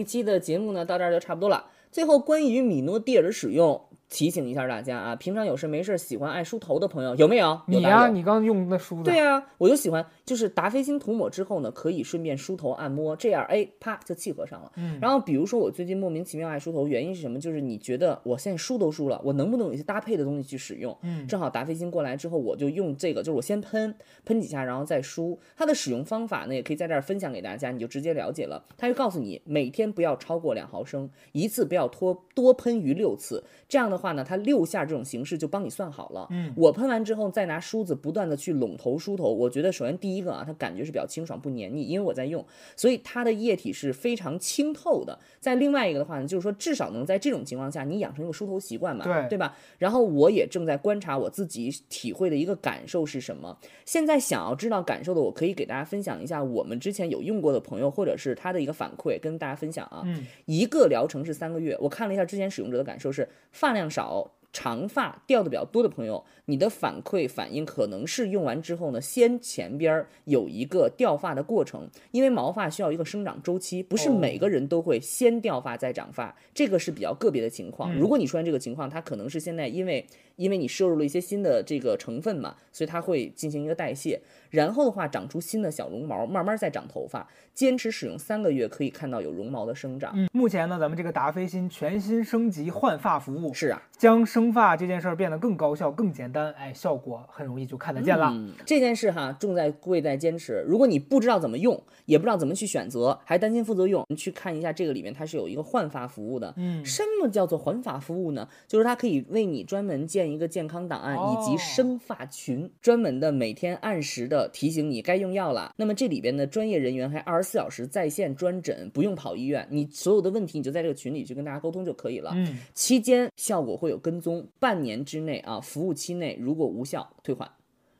一期的节目呢，到这儿就差不多了。最后，关于米诺地尔的使用。提醒一下大家啊，平常有事没事喜欢爱梳头的朋友有没有？你呀，你刚用那梳的。对呀，我就喜欢，就是达霏欣涂抹之后呢，可以顺便梳头按摩，这样哎，啪就契合上了。嗯。然后比如说我最近莫名其妙爱梳头，原因是什么？就是你觉得我现在梳都梳了，我能不能有一些搭配的东西去使用？嗯。正好达霏欣过来之后，我就用这个，就是我先喷喷几下，然后再梳。它的使用方法呢，也可以在这儿分享给大家，你就直接了解了。它就告诉你，每天不要超过两毫升，一次不要多多喷于六次。这样的话呢，它六下。这种形式就帮你算好了。嗯，我喷完之后再拿梳子不断的去拢头梳头。我觉得首先第一个啊，它感觉是比较清爽不黏腻，因为我在用，所以它的液体是非常清透的。在另外一个的话呢，就是说至少能在这种情况下你养成一个梳头习惯嘛，对对吧？然后我也正在观察我自己体会的一个感受是什么。现在想要知道感受的，我可以给大家分享一下我们之前有用过的朋友或者是他的一个反馈，跟大家分享啊。嗯，一个疗程是三个月，我看了一下之前使用者的感受是发量少。长发掉的比较多的朋友，你的反馈反应可能是用完之后呢，先前边儿有一个掉发的过程，因为毛发需要一个生长周期，不是哦每个人都会先掉发再长发，这个是比较个别的情况。嗯。如果你出现这个情况，它可能是现在因为因为你摄入了一些新的这个成分嘛，所以它会进行一个代谢，然后的话长出新的小绒毛，慢慢再长头发，坚持使用三个月可以看到有绒毛的生长。嗯，目前呢，咱们这个达霏欣全新升级换发服务，是啊，将生发这件事儿变得更高效、更简单，哎，效果很容易就看得见了。嗯，这件事哈，重在贵在坚持。如果你不知道怎么用，也不知道怎么去选择，还担心副作用，你去看一下这个里面它是有一个换发服务的。嗯什么叫做换发服务呢？就是它可以为你专门建一个健康档案、以及哦生发群，专门的每天按时的提醒你该用药了。那么这里边的专业人员还二十四小时在线专诊，不用跑医院，你所有的问题你就在这个群里去跟大家沟通就可以了。嗯，期间效果会有跟踪，半年之内啊，服务期内如果无效退换。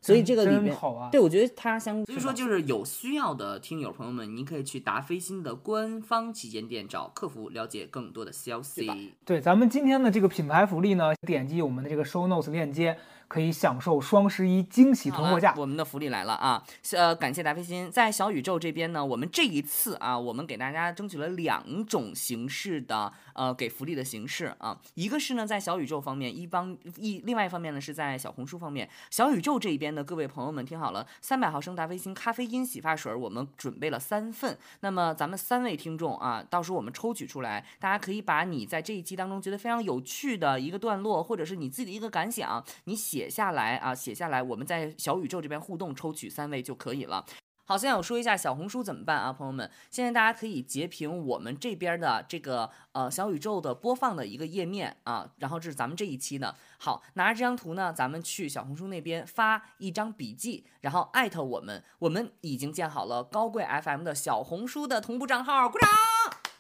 所以这个里面，好啊。对我觉得它相，所以说，就是有需要的听友朋友们，您可以去达霏欣的官方旗舰店找客服了解更多的消息。对，咱们今天的这个品牌福利呢，点击我们的这个 show notes 链接，可以享受双十一惊喜囤货价。我们的福利来了啊！呃，感谢达飞欣，在小宇宙这边呢，我们这一次啊，我们给大家争取了两种形式的呃给福利的形式啊，一个是呢在小宇宙方面，一方一另外一方面呢是在小红书方面。小宇宙这一边的各位朋友们听好了，三百毫升达飞欣咖啡因洗发水，我们准备了三份。那么咱们三位听众啊，到时候我们抽取出来，大家可以把你在这一期当中觉得非常有趣的一个段落，或者是你自己的一个感想，你写写下来啊，写下来，我们在小宇宙这边互动抽取三位就可以了。好，现在我说一下小红书怎么办啊，朋友们，现在大家可以截屏我们这边的这个呃小宇宙的播放的一个页面啊，然后这是咱们这一期的。好，拿着这张图呢，咱们去小红书那边发一张笔记，然后艾特我们，我们已经建好了高贵 FM 的小红书的同步账号，鼓掌。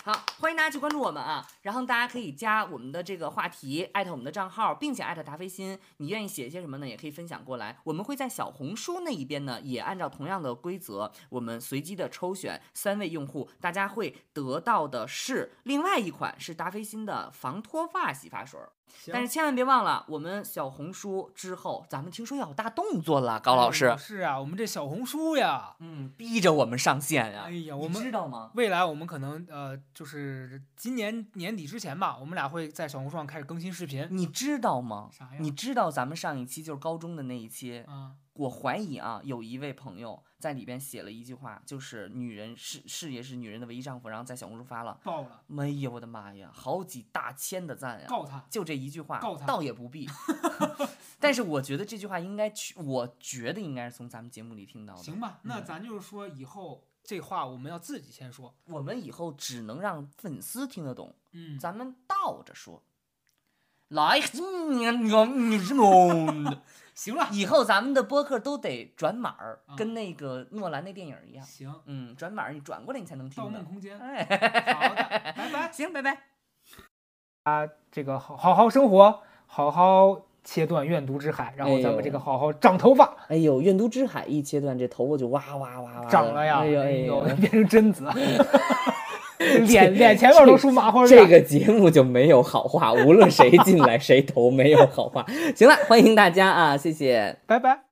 好，欢迎大家去关注我们啊！然后大家可以加我们的这个话题，艾特我们的账号，并且艾特达飞欣。你愿意写一些什么呢？也可以分享过来。我们会在小红书那一边呢，也按照同样的规则，我们随机的抽选三位用户，大家会得到的是另外一款是达霏欣的防脱发洗发水儿。但是千万别忘了，我们小红书之后，咱们听说要有大动作了，高老师哎。是啊，我们这小红书呀，嗯，逼着我们上线呀、哎呀，我你们知道吗？未来我们可能呃，就是今年年底之前吧，我们俩会在小红书上开始更新视频你知道吗？啥呀你知道咱们上一期就是高中的那一期，啊。我怀疑啊，有一位朋友在里边写了一句话，就是女人事事业是女人的唯一丈夫，然后在小红书发了，爆了，哎呀，我的妈呀，好几大千的赞呀！告他。就这一句话告他，倒也不必。但是我觉得这句话应该去，我觉得应该是从咱们节目里听到的。行吧，那嗯咱就是说以后这话我们要自己先说。我们以后只能让粉丝听得懂，嗯，咱们倒着说。来。行了，以后咱们的播客都得转码儿，啊跟那个诺兰那电影一样。行，嗯，转码儿你转过来你才能听盗。梦空间。哎，好的，拜拜。行，拜拜。啊，这个好好好生活，好好切断怨毒之海，然后咱们这个好好长头发，哎呦，怨毒之海一切断，这头发就哇哇哇哇长了呀，哎呦哎呦，呦，变成贞子，脸脸前面都梳麻花辫。这个节目就没有好话，无论谁进来 谁投没有好话。行了，欢迎大家啊，谢谢。拜拜。